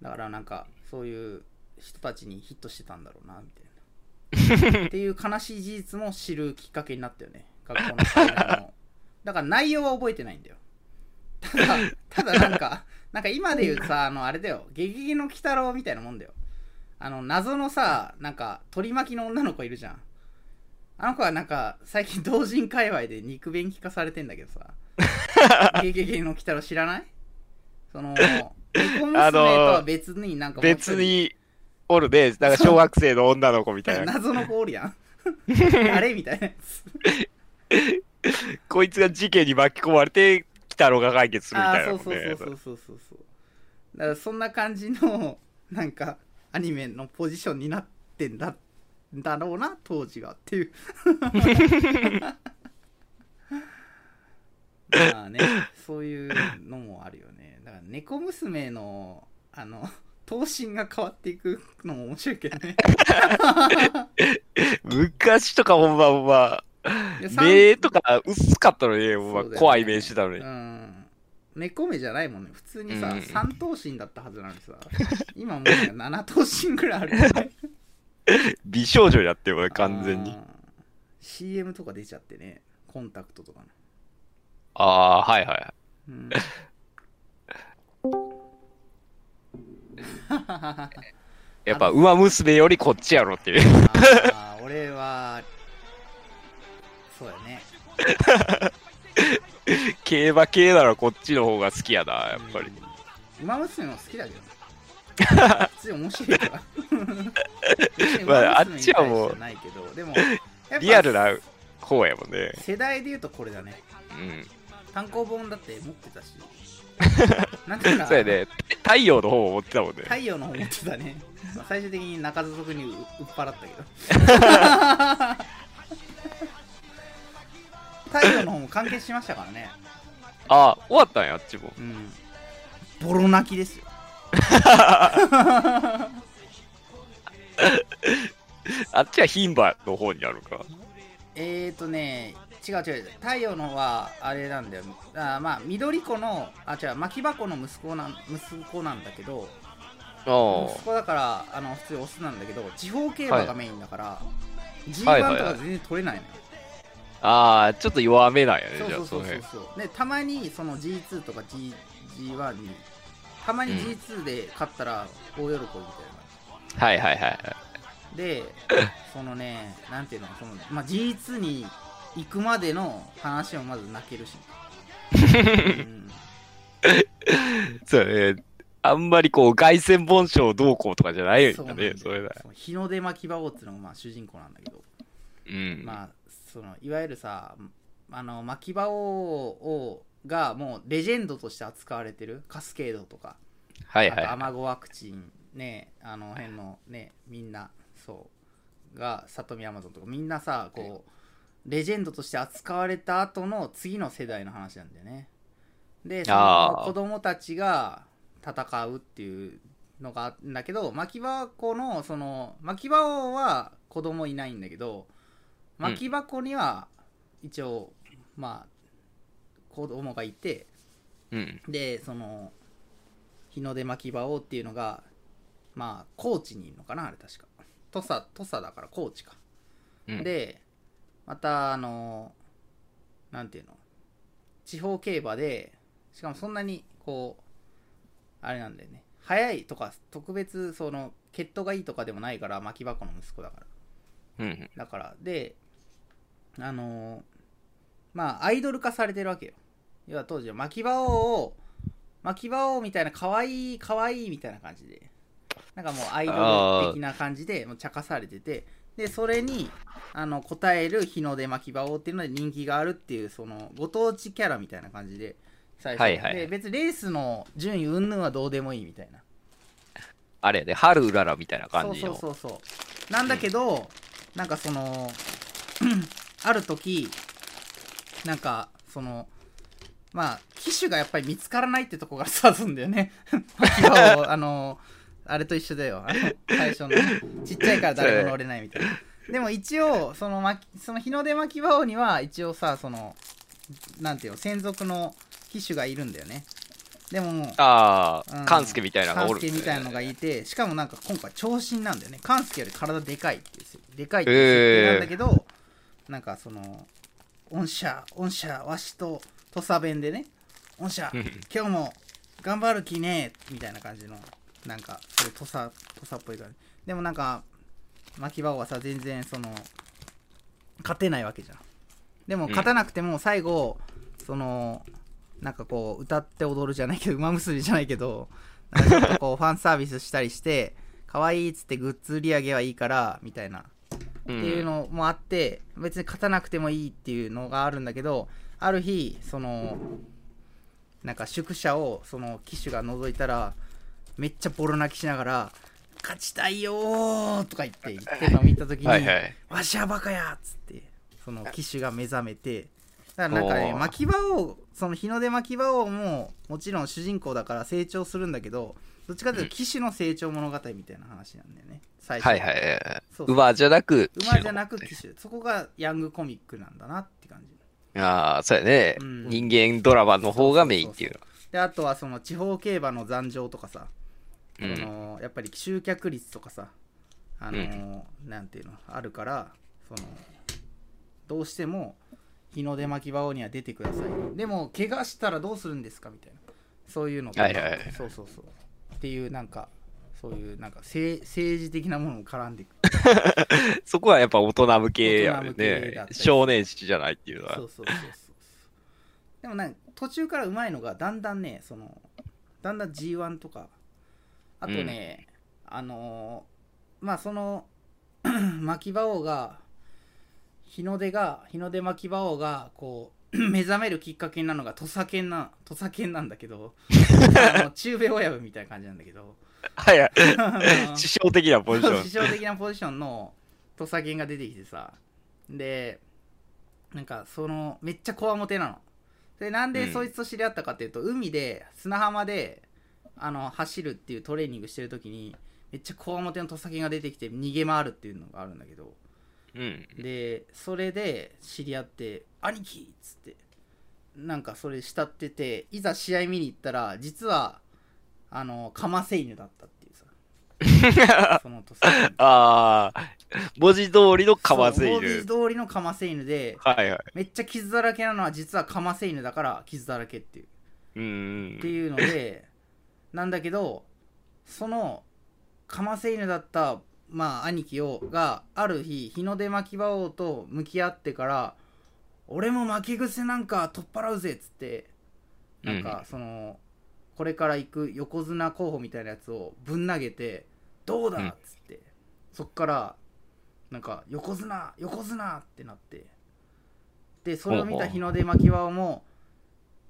だからなんかそういう人たちにヒットしてたんだろうなみたいな。っていう悲しい事実も知るきっかけになったよね。学校のだから内容は覚えてないんだよ。ただただなんか なんか今で言うさあのあれだよ「ゲゲゲの鬼太郎」みたいなもんだよ。あの謎のさなんか取り巻きの女の子いるじゃん。あの子はなんか最近同人界隈で肉便器化されてんだけどさ。ゲゲゲの鬼太郎知らない？その猫娘とは別になんか別におるで、なんか小学生の女の子みたいな。謎の子おるやん。あれみたいなやつ こいつが事件に巻き込まれて、鬼太郎が解決するみあたいなもんあそうそうね。そうそうそうそう。そうだからそんな感じのなんかアニメのポジションになってんだだろうな当時がっていう。まあねそういうのもあるよね。だから猫娘のあの頭身が変わっていくのも面白いけどね。昔とかほんまほんま、目とか薄かったのに、ま怖い目してたのにう。ん猫目じゃないもんね普通にさ、うん三頭身だったはずなのにさ 今もうね七頭身ぐらいあるよね 美少女やってるよね、完全に。CM とか出ちゃってねコンタクトとかの、ああ、はいはい。うん、やっぱ、馬娘よりこっちやろっていう。俺は 競馬系ならこっちの方が好きやな、やっぱり。うん馬娘も好きだけどね 普通に面白いから まああっちはもうないけどでもリアルな方やもんね。世代で言うとこれだねうん。単行本だって持ってたしなんそうやね。太陽の方も持ってたもんね。太陽の方持ってたね最終的に中族にう売っ払ったけど太陽の方も完結しましたからね。ああ、終わったんや、あっちも。うん。ボロ泣きですよ。あっちは牝馬の方にあるか。えーとね違う違う太陽の方はあれなんだよ。あまあ緑子のあ違う牧箱の息子なん息子なんだけどあ息子だからあの普通オスなんだけど地方競馬がメインだから、はい。G1 とか全然取れないのよ、ああ、ちょっと弱めなんやね、じゃあ、そそうそうそう。そうでたまにその G2 とか G G1 にたまに G2 で勝ったら大喜びみたいな、はいはいはい。でそのねなんていうのその、まあ、G2 に行くまでの話もまず泣けるし、うんそうね。あんまりこう、凱旋本賞どうこうとかじゃないよね、それだ。日の出巻き場王っていうのがまあ主人公なんだけど、うん。まあそのいわゆるさあの巻き場王をがもうレジェンドとして扱われてるカスケードとか。はいはいあと。アマゴワクチンねあの辺のねみんなそう。が里見アマゾンとか。みんなさこうレジェンドとして扱われた後の次の世代の話なんだよね。でその子供たちが戦うっていうのがあるんだけど牧場子のその牧場王は子供いないんだけど牧場子には一応まあ子供がいてうん。でその日の出巻き場王っていうのがまあ高知にいるのかなあれ確か。土佐土佐だから高知か、うん、でまたあのなんていうの？地方競馬でしかもそんなにこうあれなんだよね。早いとか特別その血統がいいとかでもないから巻き箱の息子だから。うん。だからであのーまあアイドル化されてるわけよ。要は当時は牧場王を巻き場王みたいな可愛い可愛いみたいな感じで。なんかもうアイドル的な感じでもう茶化されてて。でそれにあの答える日の出巻き場王っていうので人気があるっていうそのご当地キャラみたいな感じで最初、はいはい。で別にレースの順位云々はどうでもいいみたいな。あれやで、春うららみたいな感じの。そうそうそうそう。なんだけど、なんかそのある時なんかそのまあ機種がやっぱり見つからないってとこからスタートするんだよね。あのあれと一緒だよ。あの最初のちっちゃいから誰も乗れないみたいな。でも一応その巻きその日の出巻き場王には一応さそのなんていうの専属の機種がいるんだよね。でもああ、うん勘介みたいなのがおる、勘介みたいなのがいてしかもなんか今回長身なんだよね。勘介より体でかいってでかいっていう設定なんだけど、なんかその御社御社わしと土佐弁でね御社今日も頑張る気ねみたいな感じのなんかそれ土佐土佐っぽい感じ。でもなんか牧場はさ全然その勝てないわけじゃん。でもうん。勝たなくても最後、そのなんかこう歌って踊るじゃないけど馬娘じゃないけどなんかちょっとこうファンサービスしたりして可愛いっつってグッズ売り上げはいいからみたいなうんっていうのもあって別に勝たなくてもいいっていうのがあるんだけどある日そのなんか宿舎をその騎手が覗いたらめっちゃボロ泣きしながら「勝ちたいよー」とか言って言ってるのを見た時にはいはい。わしはバカやっつってその騎手が目覚めてだからなんかねおー巻き場王その日の出巻き場王ももちろん主人公だから成長するんだけどどっちかというと騎手の成長物語みたいな話なんだよね。最初。はいはい。はい。そうそう。馬じゃなく、馬じゃなく騎手そこがヤングコミックなんだなって感じ。ああ、そうやね、うん。人間ドラマの方がメインっていうの。であとはその地方競馬の残情とかさ、うん。そのやっぱり集客率とかさ。あのーなんていうの？あるからそのどうしても日の出巻き場王には出てください。でも怪我したらどうするんですか？みたいな。そういうのとか、はいはいはい。そうそうそうっていうなんかそういうなんか政政治的なものも絡んでいく そこはやっぱ大人向けやね。だった。り少年誌じゃないっていうのは。そうそうそうそう。でもなんか途中からうまいのがだんだんねそのだんだん G1 とか。あとね、あのーまあその 巻き場王が日の出が日の出巻き場王がこう 目覚めるきっかけになるのが土佐犬な土佐犬なんだけどあの 中米親分みたいな感じなんだけど。はいはい。師匠的なポジション。師。匠的なポジションの土佐犬が出てきてさ。でなんかそのめっちゃこわもてなの。でなんでうん。そいつと知り合ったかっていうと、海で砂浜であの走るっていうトレーニングしてる時にめっちゃこわもての土佐犬が出てきて逃げ回るっていうのがあるんだけどうん。でそれで知り合って「兄貴!」っつってなんかそれ慕ってていざ試合見に行ったら実はあのカマセイヌだったっていうさ そのああ、文字通りのカマセイそう文字ル。通りのカマセイヌではいはい。めっちゃ傷だらけなのは実はカマセイヌだから傷だらけっていううんって。いうのでなんだけどそのカマセイヌだったまあ兄貴をがある日日の出巻き場王と向き合ってから俺も負け癖なんか取っ払うぜっつってなんかその、これから行く横綱候補みたいなやつをぶん投げてどうだうんっつって、そっからなんか横綱横綱ってなってでそれを見た日の出巻き場王も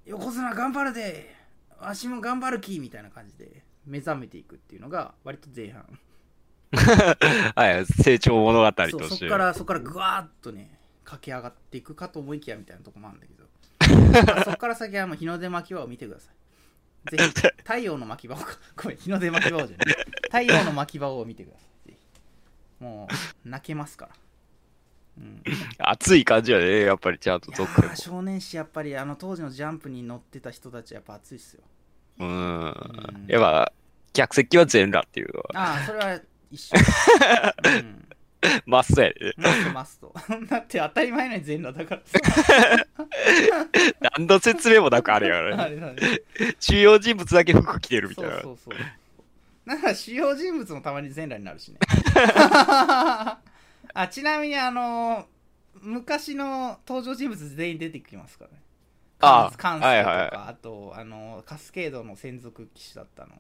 横綱頑張るでわしも頑張るきみたいな感じで目覚めていくっていうのが割と前半 はい、成長物語として。そっからそっからぐわーっとね駆け上がっていくかと思いきやみたいなとこもあるんだけど。そっから先はもう日の出巻き場を見てください。ぜひ太陽の巻き場をか ごめん日の出巻き場をじゃない。太陽の巻き場を見てください。もう泣けますから。うん。熱い感じやね、やっぱりちゃんとどっか少年誌やっぱりあの当時のジャンプに乗ってた人たちやっぱ熱いっすよ。も。うん。ん。やっぱ、客席は全裸っていうのは、ああそれは一緒、うん。マストやで、ね。マストマスト。だって当たり前の全裸だからさ。何の説明もなくあれやね。あれ主要人物だけ服着てるみたいな。そうそうそう。なんか主要人物もたまに全裸になるしね。あちなみにあの昔の登場人物全員出てきますからね。あカンスケとか、はいはいあとあのカスケードの専属騎士だったの。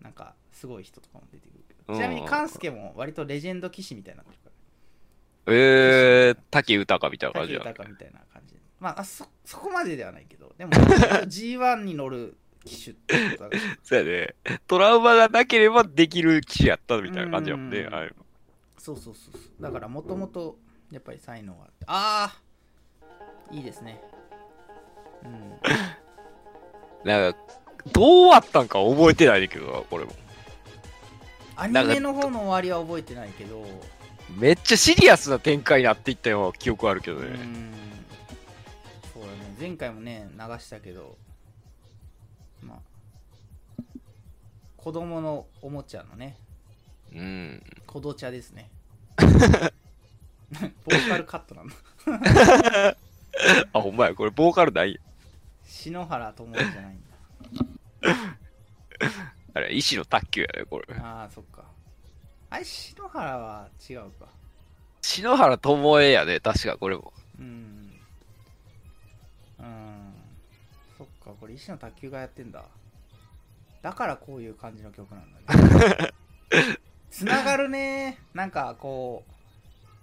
なんかすごい人とかも出てくるちなみにカンスケも割とレジェンド騎士みたいになってるから。えー、滝豊みたいな感じ武だ。豊みたいな感じまああそそこまでではないけど。でも G1 に乗る騎手ってことだそうやね。トラウマがなければできる騎士やったみたいな感じやもんね。うん。あそうそうそうそう。だからもともとやっぱり才能があって。ああいいですね。うん。なんか、どう終わったんか覚えてないけどな、これも。アニメの方の終わりは覚えてないけど。めっちゃシリアスな展開になっていったような記憶あるけどね。うん。そうだね。前回もね流したけど。まあ。子供のおもちゃのね。うん。子どちゃですね。ボーカルカットなんだ あ、ほんまや、これボーカルない篠原智恵じゃないん あれ、石の卓球やね、これ。だああそっか。あれ篠原は違うか。篠原智恵やね、確かこれも。うん。うん。そっかこれ石野卓球がやってんだ。だからこういう感じの曲なんだね。つながるね。なんかこう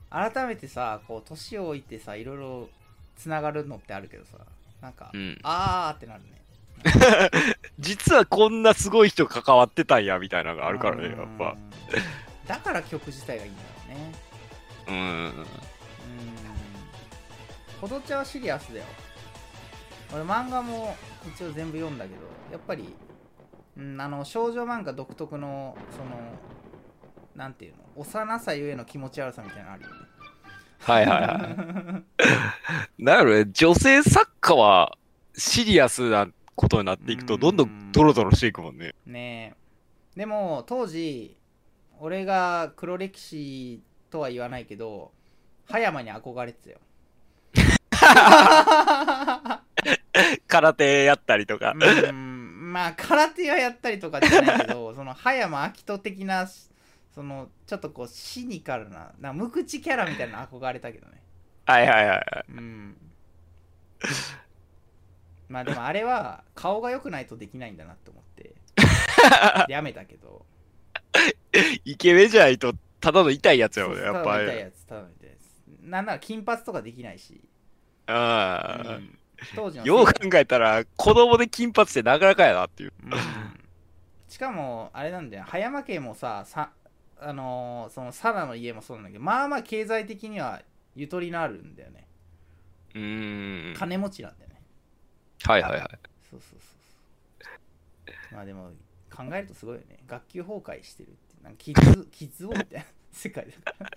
改めてさこう年を置いてさいろいろつながるのってあるけどさ。なんか、うん。あーってなるね 実はこんなすごい人関わってたんや、みたいなのがあるからね、やっぱ。うんだから曲自体がいいんだろうねうん。うんコドチャはシリアスだよ俺漫画も一応全部読んだけどやっぱり、うん、あの少女漫画独特のそのなんていうの？幼さゆえの気持ち悪さみたいなのあるよねはいはいはい。なるね、女性作家はシリアスなことになっていくと、うんどんどんドロドロしていくもんね。ねえでも当時俺が黒歴史とは言わないけど葉山に憧れてたよ 空手やったりとか。うんまあ空手はやったりとかじゃないけど その葉山明人的なそのちょっとこうシニカルなな無口キャラみたいなの憧れたけどねはいはいはいはい。うんまあでもあれは顔が良くないとできないんだなって思って。やめたけど。イケメンじゃないと、ただの痛いやつやもんね、やっぱり。痛いやつただの痛いやつ。なんなら金髪とかできないし、うあ。ん。当時のあ。よう考えたら、子供で金髪ってなかなかやなっていう。うん。しかもあれなんだよ。葉山家もささあのーそのサラの家もそうなんだけどまあまあ経済的にはゆとりのあるんだよね。うーん。金持ちなんだよね、はいはいはい。そうそうそうまあでも考えるとすごいよね。学級崩壊してるって。なんかキッズキッズ王みたいな世界だか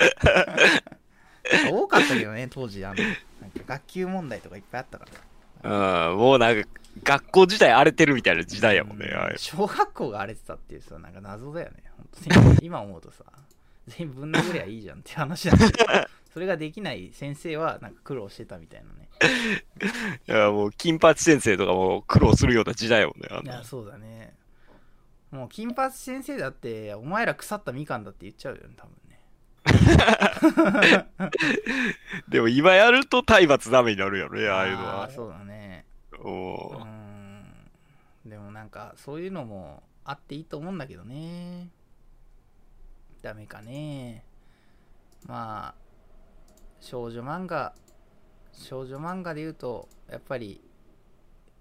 ら多かったけどね当時あの。なんか学級問題とかいっぱいあったから。うん、もうなんか、学校自体荒れてるみたいな時代やもんね。うん。小学校が荒れてたっていうさなんか謎だよね。本当に。今思うとさ。全員ぶん殴りゃいいじゃんって話なんだけど それができない先生はなんか苦労してたみたいなね。いや、もう、金八先生とかも苦労するような時代やもんね。いやそうだね。もう金髪先生だってお前ら腐ったみかんだって言っちゃうよね多分ね。でも今やると体罰ダメになるよね、ああいうのは。ー。そうだね。うおでもなんかそういうのもあっていいと思うんだけどね。ダメかね。まあ少女漫画少女漫画で言うとやっぱり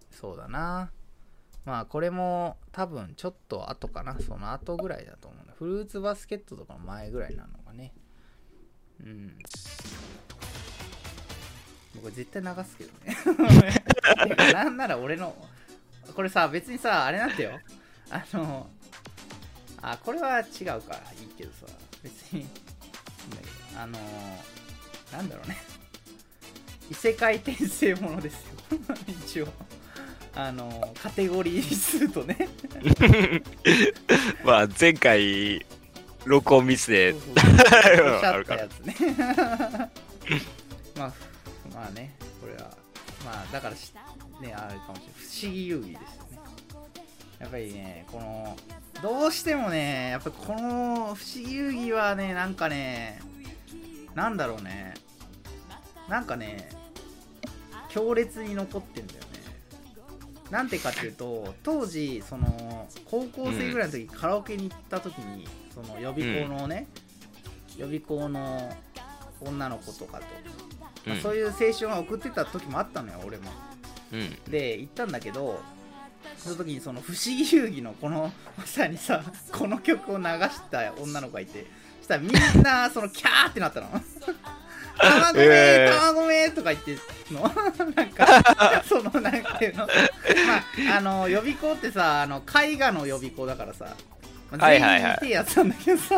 そうだな。まあこれも多分ちょっと後かな。その後ぐらいだと思うフルーツバスケットとかの前ぐらいなのかね。うん。これ絶対流すけどね。なんなら俺のこれさ別にさあれなんだよ。あのあこれは違うか。らいいけどさ。別にあのなんだろうね。異世界転生ものですよ。一応。あのカテゴリー数とね。まあ、前回、録音ミスで。そう、そうそうあるからねまあまあねこれはまあだからしねあれかもしれない不思議遊戯ですよねやっぱりねこのどうしてもねやっぱりこの不思議遊戯はねなんかねなんだろうね。なんかね強烈に残ってんだよね。なんてかっていうと当時その高校生ぐらいの時、カラオケに行った時にその予備校のね、予備校の女の子とかと、まあそういう青春を送ってた時もあったのよ俺も。うん。で行ったんだけどその時にその不思議遊戯のこのまさにさこの曲を流した女の子がいて。そしたらみんな そのキャーってなったの。卵めえー卵めとか言っての？なんかそのなんていうの？まああの予備校ってさあの絵画の予備校だからさ。まあ全員やつなんだけどさ。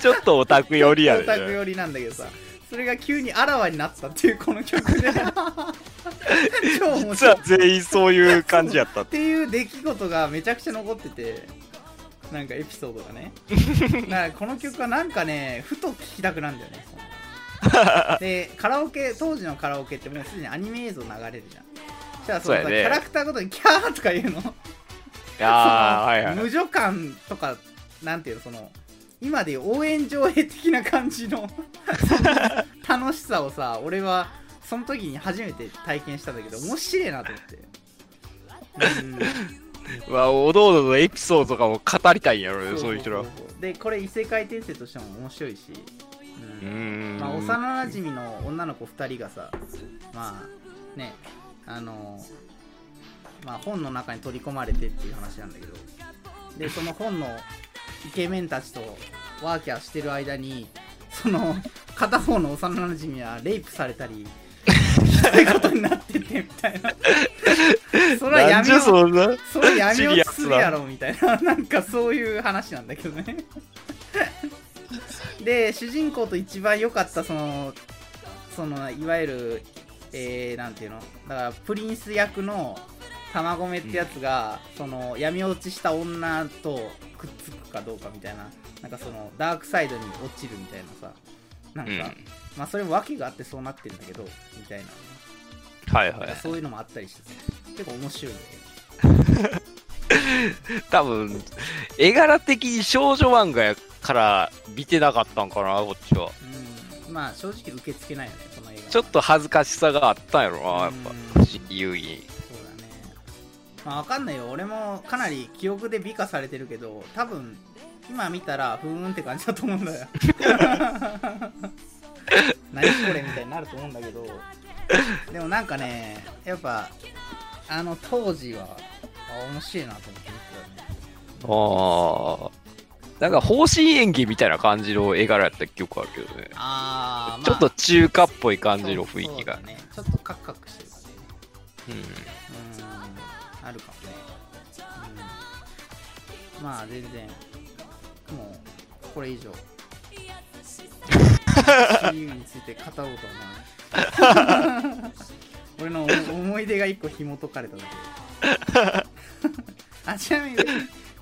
ちょっとオタク寄りやオタクで。寄りなんだけどさ。それが急にあらわになったっていうこの曲で。超面実白い。は全員そういう感じやったっ。ていう出来事がめちゃくちゃ残っててなんかエピソードがね。だからこの曲はなんかねふと聴きたくなるんだよね。でカラオケ当時のカラオケってもうすでにアニメ映像流れるじゃん。そしたらそのさね。キャラクターごとにキャーとか言うの？いやー、はいはい。無助感とかなんていうのその今でいう応援上映的な感じの楽しさをさ俺はその時に初めて体験したんだけど面白いなと思って。うんまあ、おのおののエピソードとかも語りたいんやろね、そういう人ら。でこれ異世界転生としても面白いし、うんーん。まあ、幼なじみの女の子2人がさまあねあのまあ本の中に取り込まれてっていう話なんだけどでその本のイケメンたちとワーキャーしてる間にその片方の幼なじみはレイプされたり そういうことになっててみたいな。それは闇をそれ闇落ちするやろみたいな。なんかそういう話なんだけどね。で主人公と一番良かったそのそのいわゆるえー、なんていうの？だからプリンス役の卵目ってやつが、その闇落ちした女とくっつくかどうかみたいな。なんかそのダークサイドに落ちるみたいなさ。なんか、うん。まあそれも訳があってそうなってるんだけどみたいなはいはい。そういうのもあったりして結構面白いんだけど多分、絵柄的に少女漫画やから見てなかったんかな、こっちは。うんまあ正直受け付けないよねこの映画ちょっと恥ずかしさがあったんやろな、やっぱ。うん不思議遊戯。そうだねまあわかんないよ俺もかなり記憶で美化されてるけど多分今見たらふーんって感じだと思うんだよ 何これみたいになると思うんだけど でもなんかねやっぱあの当時はあ面白いなと思って見てねああ。なんか方針演技みたいな感じの絵柄やった記憶あるけどね。あー、まあ、ちょっと中華っぽい感じの雰囲気が。ね。ちょっとカクカクしてる感じ。ねうん。うん。あるかもね、うん、まあ全然もうこれ以上。CU について語ろうとはな 俺の思い出が一個紐解かれただけ。あちなみに不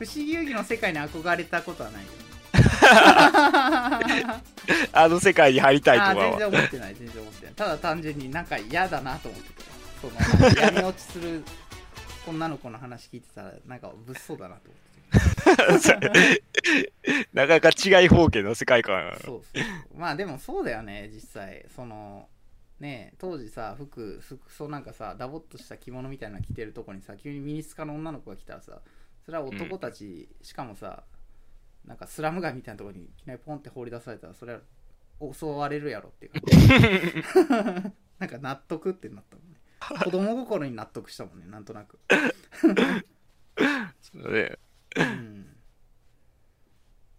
思議遊戯の世界に憧れたことはない？あの世界に入りたいとは。全然思ってない。全然思ってない。ただ単純になんか嫌だなと思ってた。その闇落ちする女の子の話聞いてたらなんか物騒だなと思ってなかなか違い方形の世界観。そうそう。まあでもそうだよね実際。そのねえ当時さ服服装なんかさダボっとした着物みたいなの着てるとこにさ急にミニスカの女の子が来たらさそれは男たち、しかもさなんかスラム街みたいなところにいきなりポンって放り出されたらそれは襲われるやろっていう感じ なんか納得ってなったもんね。子供心に納得したもんねなんとなく。ね。うん。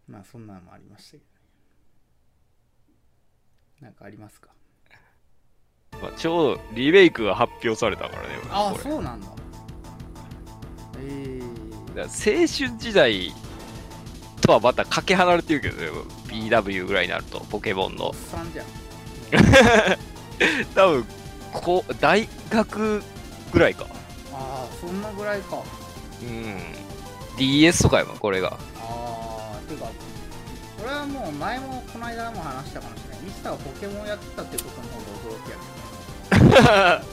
まあそんなのもありましたけどね。なんかありますか？まあ、ちょうどリメイクが発表されたからね。ああそうなんだええだから青春時代とはまたかけ離れてるけどね、BW ぐらいになると、ポケモンのおっ。さんじゃん 多分こう大学ぐらいか。ああそんなぐらいかうん。DS とかやもん、これが。ああてかこれはもう前もこの間も話したかもしれないミスターがポケモンやってたってことの方が驚きやね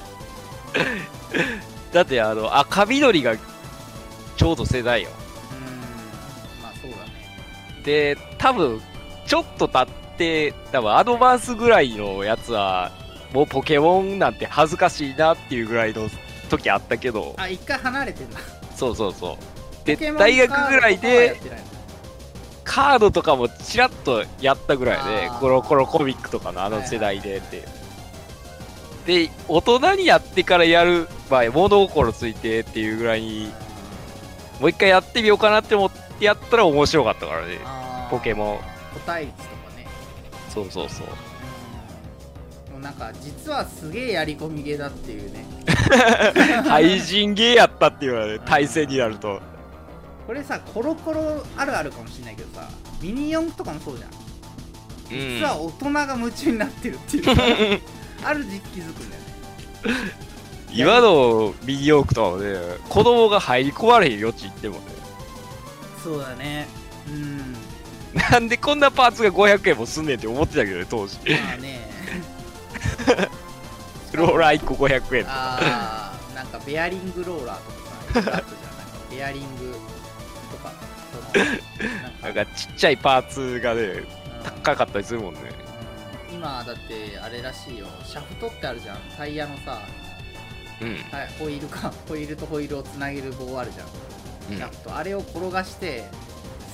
だってあの赤緑がちょうど世代よ。うーんまあそうだね。で多分ちょっと経って多分アドバンスぐらいのやつはもうポケモンなんて恥ずかしいなっていうぐらいの時あったけど、あ一回離れてんだそうそうそう。で、大学ぐらいでカードとかもちらっとやったぐらいでコロコロコミックとかのあの世代でって。で、大人にやってからやる場合、物心ついてっていうぐらいに、もう一回やってみようかなって思ってやったら面白かったからね、ポケモン。個体率とかね。そうそうそう。うん。もうなんか実はすげえやり込みゲーだっていうね。廃人ゲーやったっていうのはね、対戦になると。これさコロコロあるあるかもしれないけどさミニ四駆とかもそうじゃん。うん。実は大人が夢中になってるっていう ある時期気づくんだよね今のミニ四駆とかもね、子供が入り込まれへん余地行ってもね、そうだねうんなんでこんなパーツが500円もすんねんって思ってたけどね、当時。まあね ローラー1個500円とか。あーなんかベアリングローラーとかさあったじゃんなんかベアリングとかその なんかちっちゃいパーツがね、うん高かったりするもんね。うん今だってあれらしいよ。シャフトってあるじゃん。タイヤのさうん。ホイールか。ホイールとホイールをつなげる棒あるじゃん。うん。シャフト。あれを転がして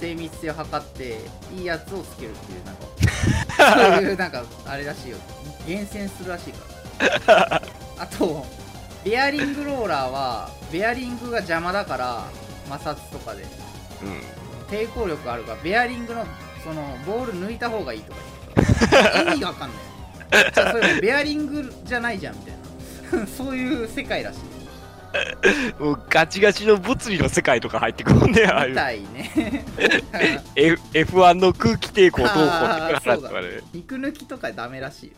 精密性を測っていいやつをつけるっていうなんか。そういうなんかあれらしいよ。厳選するらしいから。あとベアリングローラーはベアリングが邪魔だから摩擦とかで。うん。抵抗力あるからベアリングのそのボール抜いた方がいいとか言って。た意味がわかんない。じゃあそれもベアリングじゃないじゃんみたいな。そういう世界らしい。もうガチガチの物理の世界とか入ってくるんね、ああいう。みたいね F- F1 の空気抵抗どうこうってそうだとかね、肉抜きとかダメらしい。よ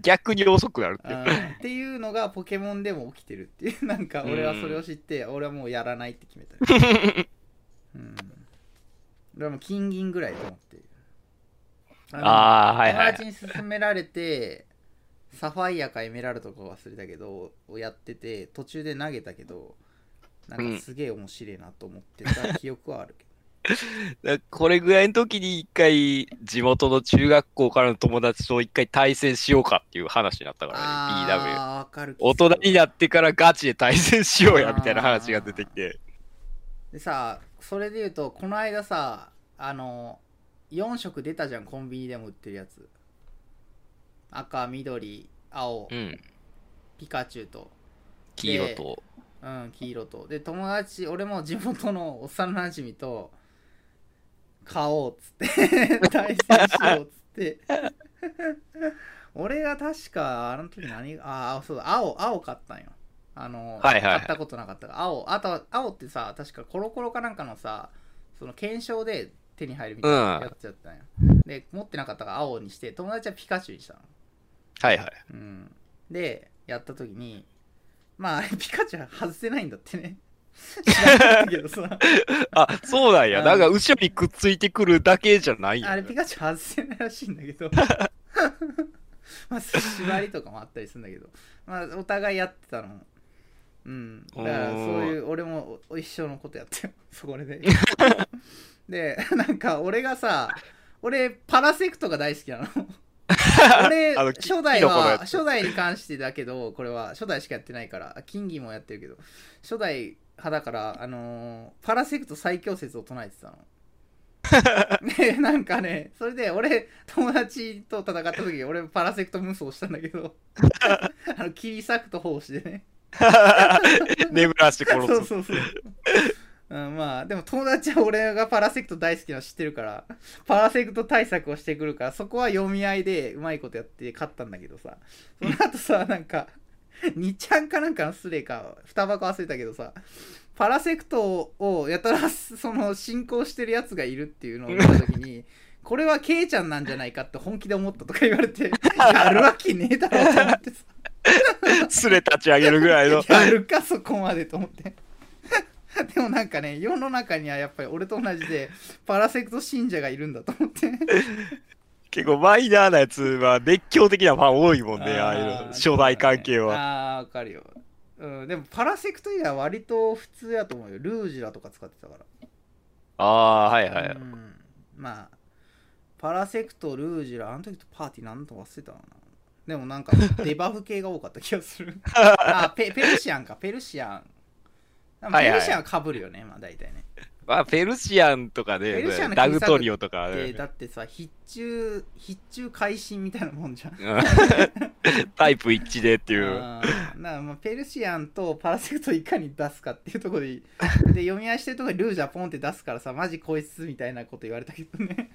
逆に遅くなるっていう。っていうのがポケモンでも起きてるっていう。なんか俺はそれを知って俺はもうやらないって決めた。よ うん。俺はもう金銀ぐらいと思ってああ、はいはい。友達に勧められてサファイアかエメラルドか忘れたけどをやってて途中で投げたけどなんかすげえ面白いなと思ってた記憶はあるけど、だこれぐらいの時に一回、地元の中学校からの友達と一回対戦しようかっていう話になったからね、BW。大人になってからガチで対戦しようやみたいな話が出てきて。でさそれで言うとこの間さあの4色出たじゃんコンビニでも売ってるやつ。赤緑青うん。ピカチュウと。黄色と。うん黄色と。で友達俺も地元の幼なじみと買おうっつって 対戦しようっつって。俺が確かあの時何ああそうだ青青買ったんよ。あの、はいはいはい。買ったことなかった青あと青ってさ確かコロコロかなんかのさその検証で手に入るみたいなやつやったんよ、で持ってなかったから青にして友達はピカチュウにしたの。はいはい。うん、でやった時にまああれピカチュウ外せないんだってね。知らなかったけどさ。あ、そうなんや。うん。なんか後ろにくっついてくるだけじゃないんやあれピカチュウ外せないらしいんだけど。まあ縛りとかもあったりするんだけど。まあお互いやってたのうん。だからそういう俺も一緒のことやってよ そこで。でなんか俺がさ俺パラセクトが大好きなの。俺初代は初代に関してだけどこれは初代しかやってないから金銀もやってるけど初代派だからあのーパラセクト最強説を唱えてたの。でなんかねそれで俺友達と戦った時俺パラセクト無双したんだけど。あの切り裂くと奉仕でね眠らして殺す。そうそうそう、うん、まあでも友達は俺がパラセクト大好きなの知ってるからパラセクト対策をしてくるからそこは読み合いでうまいことやって勝ったんだけどさ。その後さなんか2ちゃんかなんかのスレか2箱忘れたけどさパラセクトをやたらその進行してるやつがいるっていうのを見た時にこれはケイちゃんなんじゃないかって本気で思ったとか言われてやるわけねえだろうと思ってさ。すれ立ち上げるぐらいの。やるかそこまでと思って でもなんかね世の中にはやっぱり俺と同じでパラセクト信者がいるんだと思って 結構マイナーなやつは熱狂的なファン多いもんね、ああいう。初代関係は。ああーわかるよ、うん、でもパラセクト以外は割と普通やと思うよルージュラとか使ってたからああ、はいはい。うん、まあパラセクトルージュラあの時とパーティーなんとか忘れたかなでもなんかデバフ系が多かった気がする。あペペルシアンか。ペルシアン。はいはい。ペルシアンはかぶるよね、まあ大体ね。まあ、ペルシアンとかペでルシアンのダグトリオとか、でだってさ必中必中会心みたいなもんじゃん。うん。タイプ一致でっていう。まあペルシアンとパラセクトをいかに出すかっていうところで で読み合いしてるところでルージャポンって出すからさマジこいつみたいなこと言われたけどね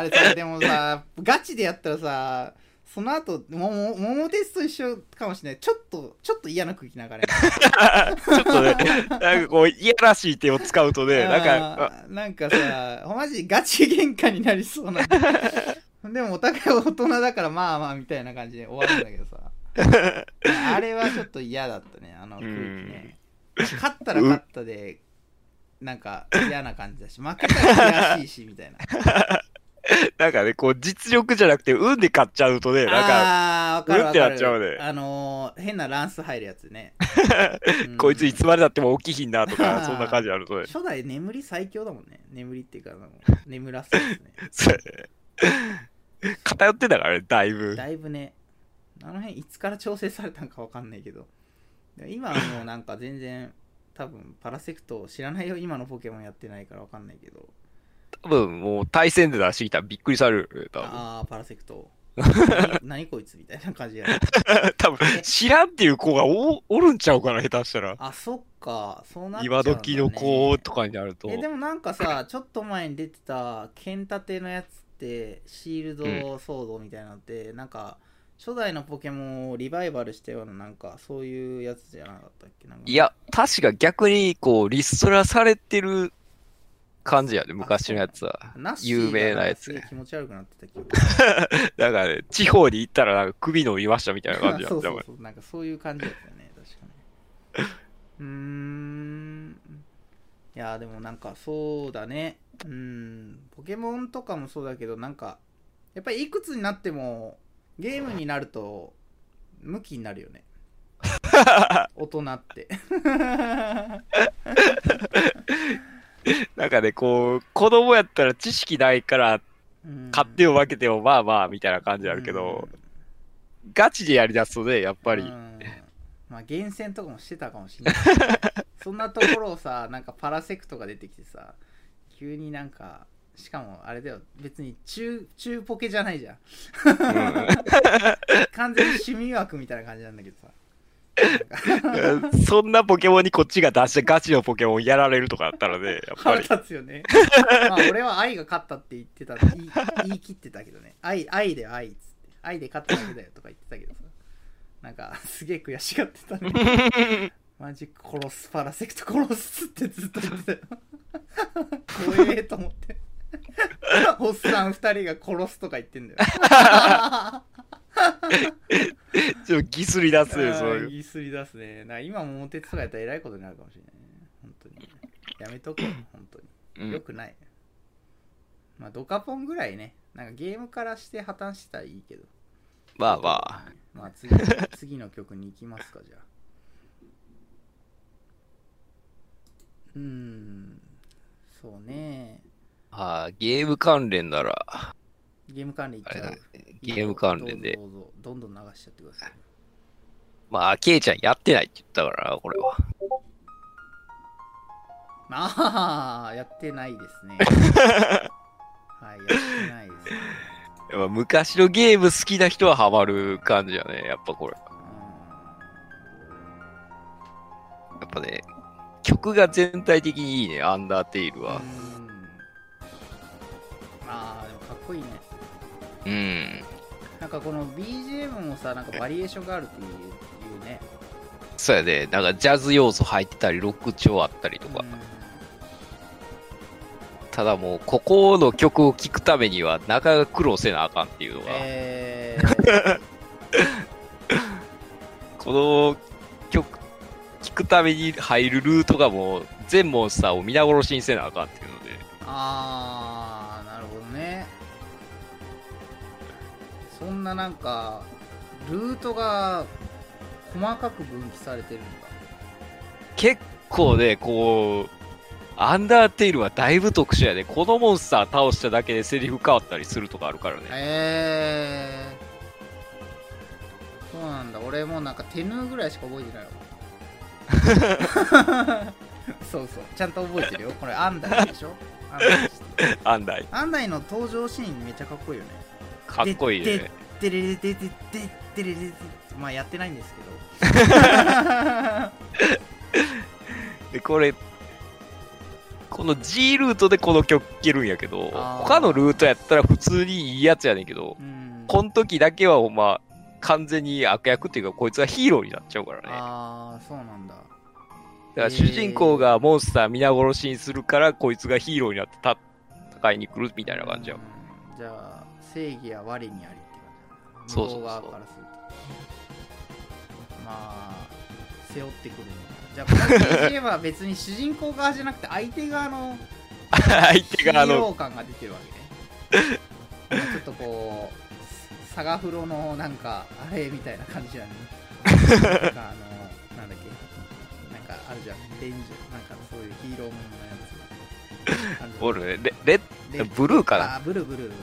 あれさでもさガチでやったらさその後もも桃鉄と一緒かもしれない。ちょっとちょっと嫌な空気流れる。ちょっとね、なんかこう、いやらしい手を使うとね、なんか、なんかさマジガチ喧嘩になりそうな でもお互い大人だからまあまあみたいな感じで終わるんだけどさ。あれはちょっと嫌だったねあの空気ね。勝ったら勝ったでなんか嫌な感じだし負けたら悔しいしみたいな なんかね、こう、実力じゃなくて、運で勝っちゃうとね、なんか、うんってなっちゃうね。あのー変なランス入るやつね。う んこいついつまでだっても起きひんなとか、そんな感じあるとね。初代眠り最強だもんね。眠りっていうかあの 眠らせですね。偏ってたからね、だいぶ。だいぶね、あの辺いつから調整されたんかわかんないけど、今はもうなんか全然、多分パラセクト知らないよ、今のポケモンやってないからわかんないけど、多分もう対戦で出してきたらびっくりされるよ、多分。ああ、パラセクト。何何こいつみたいな感じやな。多分、知らんっていう子がおおるんちゃうかな、下手したら。あ、そっか、そうなっちゃうんだ、ね。今時の子とかになると。え、でもなんかさ、ちょっと前に出てた、剣立てのやつって、シールドソードみたいなのって、なんか、初代のポケモンをリバイバルしたような、なんか、そういうやつじゃなかったっけ？なんかいや、確か逆に、こう、リストラされてる感じやね、昔のやつは。有名なやつ気持ち悪くなってたけど。だからね、地方に行ったらなんか首伸びましたみたいな感じやったそうそうそう、なんかそういう感じだったよね、確かに。うーん。いや、でもなんかそうだね。うん。ポケモンとかもそうだけど、なんか、やっぱりいくつになっても、ゲームになると、向きになるよね。大人って。なんかね、こう、子供やったら知識ないから、うん。勝っても負けてもまあまあ、みたいな感じあるけど、ガチでやりだすとね、やっぱり、うん。まあ厳選とかもしてたかもしれない。そんなところをさなんかパラセクトが出てきてさ急になんかしかもあれだよ。別に中中ポケじゃないじゃん。うん。完全に趣味枠みたいな感じなんだけどさ そんなポケモンにこっちが出してガチのポケモンやられるとかだったらね、やっぱ腹り。立つよね。まあ俺は愛が勝ったって言ってた。言い言い切ってたけどね。愛愛で愛っつって愛で勝っただけだよとか言ってたけどさ。なんかすげえ悔しがってたね。マジ殺すパラセクト殺すってずっと言ってたよ。怖えと思って。おっさん二人が殺すとか言ってんだよ ちょっとギスり出すよ、そういう。あー言いすり出すねな今桃鉄とかやったらえらいことになるかもしれないね本当にやめとこう本当にうんよくない。まあ、ドカポンぐらいね、なんかゲームからして破綻したらいいけど。まあまあ。まあ次の、次の曲に行きますか、じゃあ。うーん、そうね。ああ、ゲーム関連なら、ゲーム関連いっちゃう。ゲーム関連でど。うぞどんどん流しちゃってください。まあ、ケイちゃんやってないって言ったからな、これは。ああ、やってないですね。はい、やってないですね。やっぱ昔のゲーム好きな人はハマる感じやね、やっぱこれ。やっぱね、曲が全体的にいいね、アンダーテイルは。ああ、でもかっこいいね。うん。なんかこの BGM もさ、なんかバリエーションがあるっていうね。そうやね、なんかジャズ要素入ってたり、ロック調あったりとか。うんただもう、ここの曲を聴くためには、なかなか苦労せなあかんっていうのが、えー、この曲、聴くために入るルートがもう、全モンスターを皆殺しにせなあかんっていうので、あー、そんななんか、ルートが細かく分岐されてるんだ。結構ね、こう、アンダーテイルはだいぶ特殊やで、このモンスター倒しただけでセリフ変わったりするとかあるからね。えそうなんだ。俺もうなんか手縫うぐらいしか覚えてないわ。そうそう。ちゃんと覚えてるよ。これアンダイでしょ？アンダイです アンダイ。アンダイの登場シーンめっちゃかっこいいよねかっこいいね。れれれれまあやってないんですけどでこれこの G ルートでこの曲聴けるんやけど他のルートやったら普通にいいやつやねんけど、こん、この時だけはお前完全に悪役っていうかこいつはヒーローになっちゃうからねああそうなんだだから主人公がモンスター皆殺しにするからこいつがヒーローになって戦いに来るみたいな感じや、ん、じゃあ正義は我にありって感じそうそうそう。向こ側からするとまあ背負ってくるねじゃあこの BGM は別に主人公側じゃなくて相手側の 相手があヒーロの、ー感が出てるわけね。ちょっとこうサガフロのなんかあれみたいな感じやね。なんかあのなんだっけ。なんかあるじゃん。レンジ。なんかそういうヒーローもののやつ。おるね。レレブルーかな。あブルーブルー、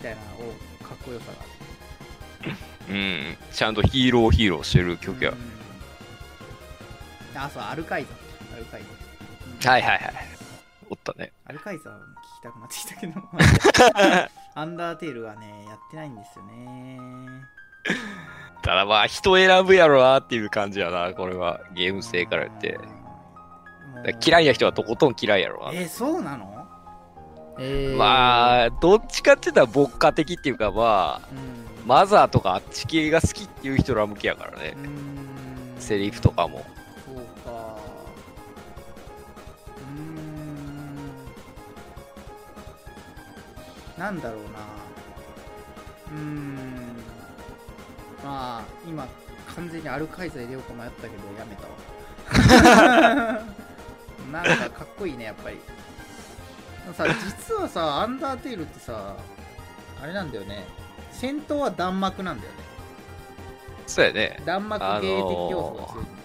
たいなのをかっこよさがあるうん。ちゃんとヒーローヒーローしてる曲や。うんあそうアルカイザアルカイザ、はいはいはい。おったね。アルカイザー聞きたくなってきたけど アンダーテールはねやってないんですよねただまあ、人選ぶやろなっていう感じやな、これは。ゲーム性から言って。嫌いな人はとことん嫌いやろな。えー、そうなの？えー、まあ、どっちかって言ったら牧歌的っていうかまあ、うん。マザーとかあっち系が好きっていう人ら向けやからね。う。ん。セリフとかも。そうか。うーん。なんだろうな。うーん。まあ今完全にアルカイザ入れようか迷ったけどやめたわ。なんかかっこいいねやっぱりさ実はさアンダーテールってさあれなんだよね。戦闘は弾幕なんだよね。そうやね。弾幕芸的要素が強い。んだよね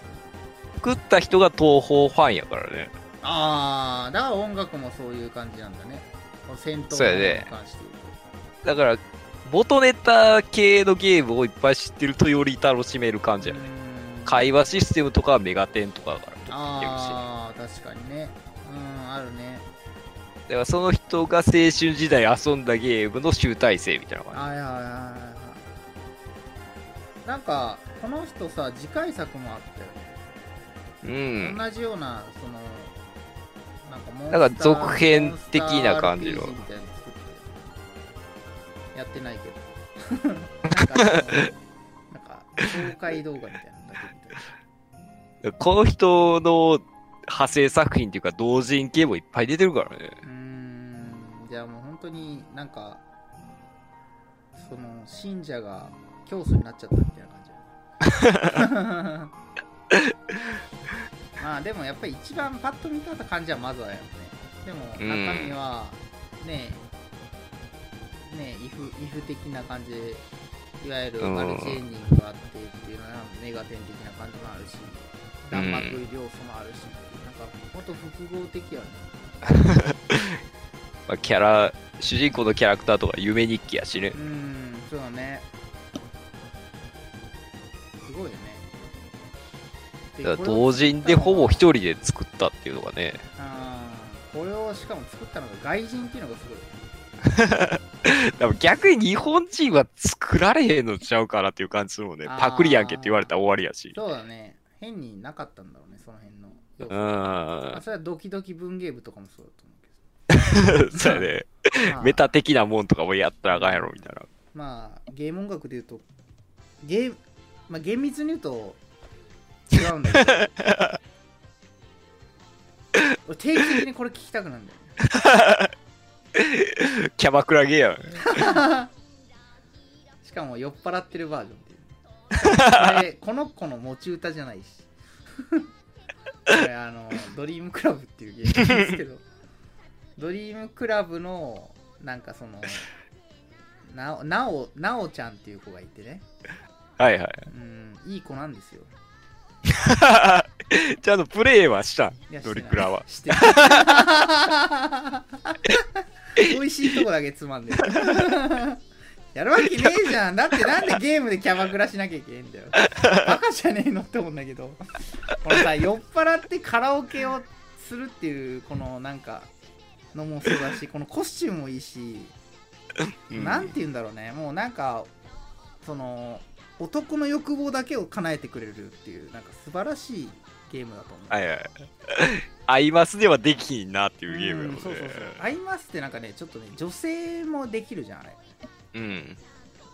作った人が東宝ファンやからね。ああだから音楽もそういう感じなんだね。戦闘に関してだから、元ネタ系のゲームをいっぱい知ってるとより楽しめる感じとやね。会話システムとかはメガテンとかだから。ああ確かにね。うんあるねだからその人が青春時代遊んだゲームの集大成みたいな感はいはいはいはいはい。なんかこの人さ次回作もあったよね。じ。うん。同じようなそのなんかモンスターなんか続編的な感じの。みたいなの作ってやってないけど。なんかそのなんか紹介動画みたいなのだけみたいなこの人の派生作品っていうか同人系もいっぱい出てるからね。うん。じゃあもう本当になんかその信者が教祖になっちゃったみたいな感じまあでもやっぱり一番パッと見た感じはまずはやっぱね。でも中身はねえねイフイフ的な感じでいわゆるマルチエンディングがあってっていうのはメガテン的な感じもあるし。弾幕要素もあるしうなんかほんと複合的やねまあ、キャラ、主人公のキャラクターとか夢日記やしねう。んそうだねすごいよねでだ同人でほぼ一人で作ったっていうのがね。これをしかも作ったのが外人っていうのがすごい でも逆に日本人は作られへんのちゃうかなっていう感じするもんね。パクリやんけって言われたら終わりやし。そうだね変になかったんだろうねその辺の要う素あん。それはドキドキ文芸部とかもそうだと思うけ そうやね。ど、まあメタ的なもんとかもやったらあかんやろみたいな。まあゲーム音楽で言うとゲーまあ厳密に言うと違うんだけど 俺定期的にこれ聞きたくなるんだよねキャバクラゲーやん。しかも酔っ払ってるバージョンれこの子の持ち歌じゃないし。これあのドリームクラブっていうゲームなんですけど。ドリームクラブのなんかそのなおなおなおちゃんっていう子がいてね。はいはい。うんいい子なんですよ。ちゃんとプレイはした？ドリクラは。して 美味しいとこだけつまんでるやるわけねえじゃん。だってなんでゲームでキャバクラしなきゃいけねえんだよ。バカじゃねえのって思うんだけど。このさ酔っ払ってカラオケをするっていうこのなんかのもそうだしこのコスチュームもいいし、うん。なんて言うんだろうね。もうなんかその男の欲望だけを叶えてくれるっていうなんか素晴らしいゲームだと思う。はいはい。アイマスではできひんなっていうゲームやもんね。うんそうそうそう。アイマスってなんかねちょっとね女性もできるじゃんあれうん。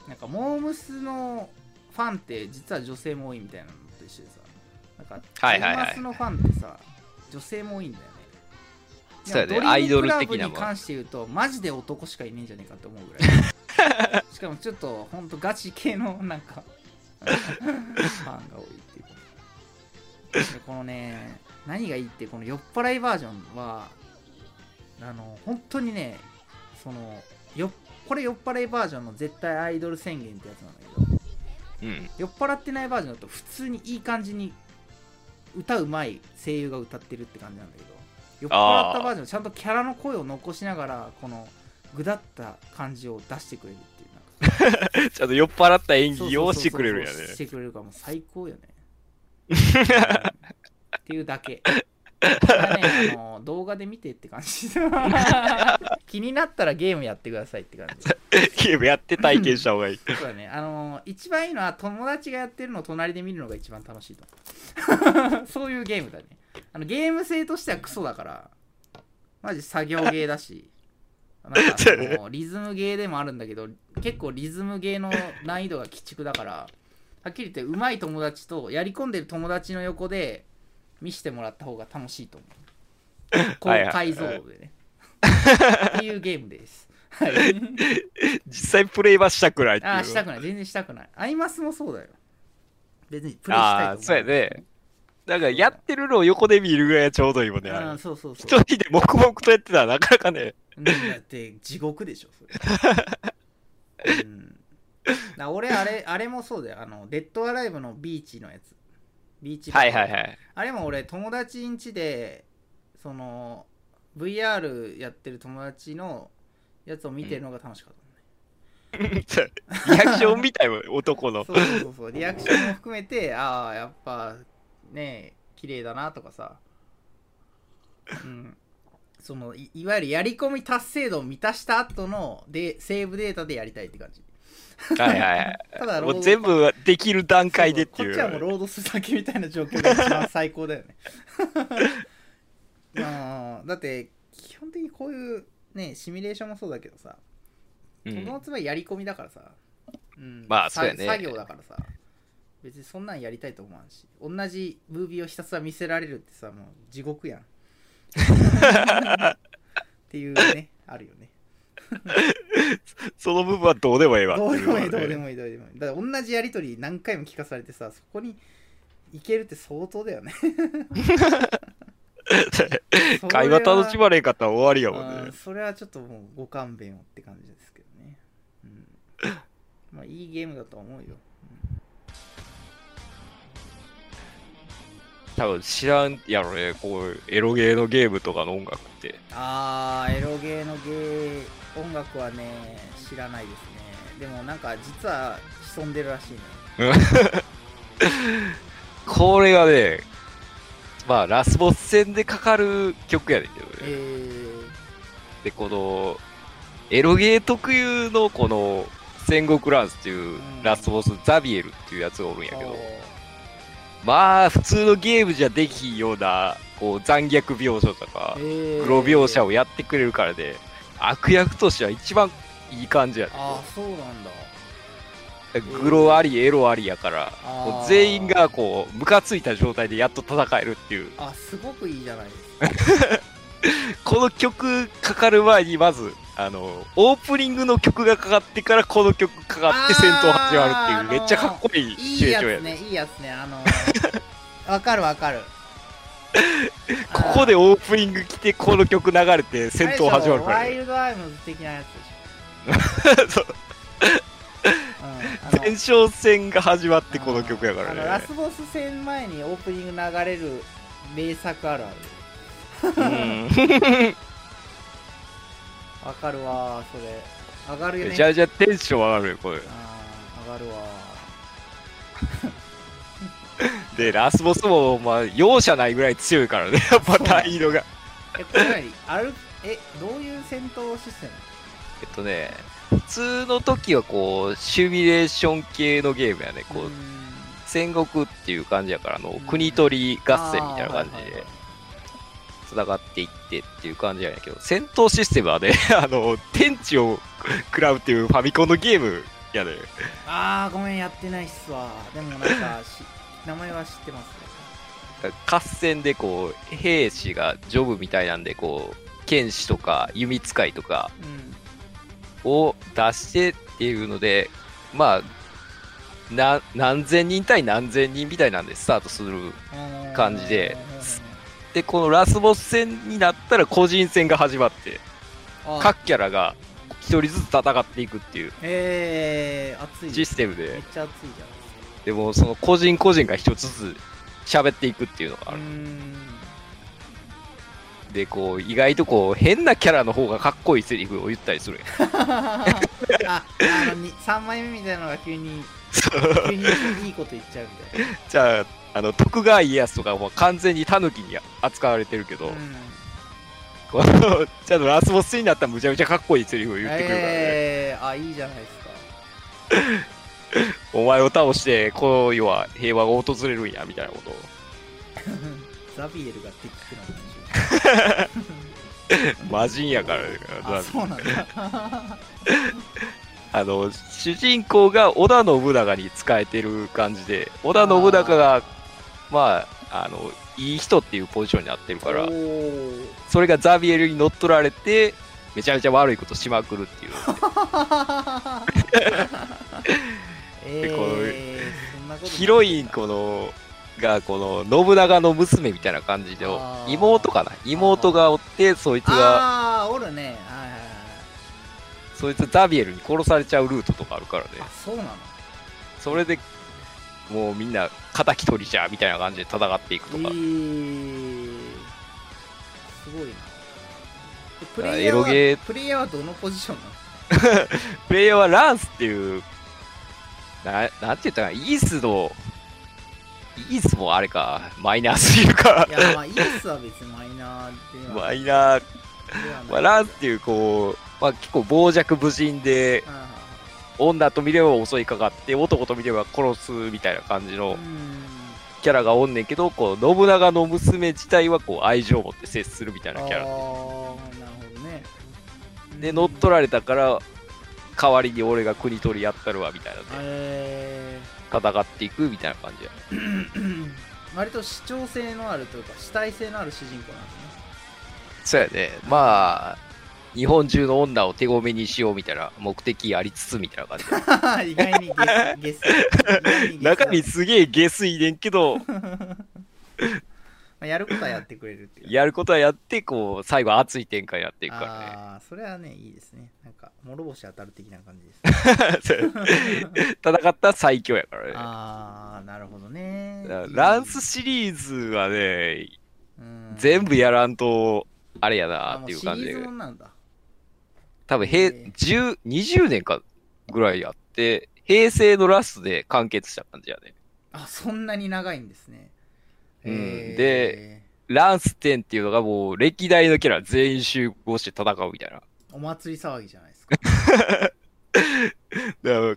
なんかモームスのファンって実は女性も多いみたいなのと一緒でさ。なんかはいはいはい。アイマスのファンってさ女性も多いんだよね。そうやね。アイドル的なもに関して言うとマジで男しかいねえんじゃねえかって思うぐらい。しかもちょっとほんとガチ系のなんかファンが多いっていう。でこのね何がいいってこの酔っ払いバージョンはあの本当にねそのよこれ酔っ払いバージョンの絶対アイドル宣言ってやつなんだけどうん。酔っ払ってないバージョンだと普通にいい感じに歌うまい声優が歌ってるって感じなんだけど酔っ払ったバージョンちゃんとキャラの声を残しながらこのぐだった感じを出してくれるっていうなんか ちゃんと酔っ払った演技をしてくれるんやね。してくれるからもう最高よねうん っていうだけねあの動画で見てって感じ 気になったらゲームやってくださいって感じ。ゲームやって体験した方がいい。そうだね。あの一番いいのは友達がやってるのを隣で見るのが一番楽しいと思う。そういうゲームだね。あのゲーム性としてはクソだからマジ作業ゲーだし。なんかそのリズムゲーでもあるんだけど結構リズムゲーの難易度が鬼畜だからはっきり言って上手い友達とやり込んでる友達の横で見してもらった方が楽しいと思う。高はいはい解像度でねっていうゲームですはい実際プレイはしたくないっていう。ああ、したくない。全然したくない。アイマスもそうだよ。別にプレイしたいああ、そうやね。だからやってるのを横で見るぐらいがちょうどいいもんね。あそうそうそ一人で黙々とやってたらなかなかね。う。だって地獄でしょ、それ。うん。だ俺、あれ、あれもそうだよ。あの、デッドアライブのビーチのやつ。ビーチはいはいはい。あれも俺、友達ん家で、その、VR やってる友達のやつを見てるのが楽しかった。リアクションみたいもん男の。そうそうそうリアクションも含めてああやっぱね綺麗だなとかさうんそのいいわゆるやり込み達成度を満たした後のでセーブデータでやりたいって感じはいはいはい。ただもう全部できる段階でっていそうそうこっちはもうう。ロードするだけみたいな状況が一番最高だよねうんだって基本的にこういうねシミュレーションもそうだけどさうん。このつまりやり込みだからさ、うん、さまあそうやね。作業だからさ。別にそんなんやりたいと思わんし。同じムービーをひたすら見せられるってさもう地獄やん。っていうねあるよね。その部分はどうでもええわ。どうでもいいどうでもいいどうでもいいだから同じやり取り何回も聞かされてさそこにいけるって相当だよね 会話楽しまれんかったら終わりやもんね。うん。それはちょっともうご勘弁をって感じですけどね、うん、まあいいゲームだと思うよ、多分知らんやろね、こうエロゲーのゲームとかの音楽って。あーエロゲーのゲー音楽はね知らないですね。でもなんか実は潜んでるらしいね。これがね、まあ、ラスボス戦でかかる曲やねんけどね。えで、この、エロゲー特有のこの、戦国ランスっていううん。ラスボス、ザビエルっていうやつがおるんやー、けど、まあ、普通のゲームじゃできひんような、こう、残虐描写とかえ、ー。黒描写をやってくれるからで、悪役としては一番いい感じやねああそうなんだグロあり、エロありやから、全員がこう、ムカついた状態でやっと戦えるっていう。あすごくいいじゃないですか この曲かかる前に、まず、あの、オープニングの曲がかかってからこの曲かかって戦闘始まるっていう、めっちゃかっこいいいシチュエーいやションやね。つねいいやつねあのー わかるわかるここでオープニング来て、この曲流れて戦闘始まるからね。ワイルドアイムズ的なやつでしそうょ、うん、あの前哨戦が始まってこの曲やからあのラね。スボス戦前にオープニング流れる名作あるある。うん。わかるわーそれ。上がるよね。めちゃめちゃテンション上がるよ、これ。上がるわ。で、ラスボスも、まあ、容赦ないぐらい強いからね、やっぱ難易度が。えこれ何？ある？えどういう戦闘システム？えっとね、普通の時はこう、シミュレーション系のゲームやね。こう、戦国っていう感じやから、あのうん、国取り合戦みたいな感じで繋がっていってっていう感じやねんけど、戦闘システムはね、あの、天地を食らうっていうファミコンのゲームやね。あーごめんやってないっすわ。でもなんかし 名前は知ってます。ね合戦でこう、兵士がジョブみたいなんで、こう、剣士とか弓使いとかうんを出してっていうので、まあ、な何千人対何千人みたいなんでスタートする。感じでで、このラスボス戦になったら個人戦が始まって、あ各キャラが一人ずつ戦っていくっていうえー、熱い。システムめっで、ちゃ熱いじゃでもその個人個人が一つずつ喋っていくっていうのがある。で、こう、意外とこう、変なキャラの方がかっこいいセリフを言ったりする ああのに3枚目みたいなのが急に 急にいいこと言っちゃうみたいなじゃあ、あの、徳川家康とかは完全に狸に扱われてるけど、うんこの、ちゃんとラスボスになったらむちゃむちゃかっこいいセリフを言ってくるからね。えー、あいいじゃないですかお前を倒して、この世は平和が訪れるんや、みたいなことを。ザビエルが敵っての 魔人やからね。あそうなんだあの、主人公が織田信長に仕えてる感じで、織田信長が、まあ、あの、いい人っていうポジションになってるからそれがザビエルに乗っ取られて、めちゃめちゃ悪いことしまくるっていう。えー、ヒロインこの、が、この、信長の娘みたいな感じで妹かな？妹がおって、そいつが、ああーおるね。はいはいはい。そいつザビエルに殺されちゃうルートとかあるからね。あそうなの？それで、もうみんな、敵取りじゃ、みたいな感じで戦っていくとか。えー、すごいな。プレイヤーはエロゲー。プレイヤーはどのポジションなの？プレイヤーはランスっていう、な、なんて言ったかな、イースの、イースもあれか、マイナーすぎるかい。やまあイースは別にマイナーではマイナー、まあ、ランスっていう、こう、まあ結構傍若無人で、あ女と見れば襲いかかって、男と見れば殺すみたいな感じーのうん。キャラがおんねんけど、こう、信長の娘自体はこう、愛情を持って接するみたいなキャラ。あーなるほどね。で、乗っ取られたから、代わりに俺が国取りやったるわ、みたいなので、え戦っていくみたいな感じや。ー、割と主張性のあるというか主体性のある主人公なんですねそうやね。まあ、日本中の女を手ごめにしようみたいな目的ありつつみたいな感じ で。意外にゲスゲス意外にゲス中身すげえ下水ねんけど、まあやることはやってくれるっていうやることはやって、こう、最後熱い展開やっていくからね。ああそれはねいいですね。なんか諸星当たる的な感じです、ね、戦ったら最強やからね。ああなるほどね。ランスシリーズはね、うん。全部やらんと、あれやあなもっていう感じで。多分、平、へえ10、20年かぐらいやって、平成のラストで完結した感じやね。あそんなに長いんですねうん。でランス10っていうのがもう歴代のキャラ全員集合して戦うみたいな。お祭り騒ぎじゃないですか。だから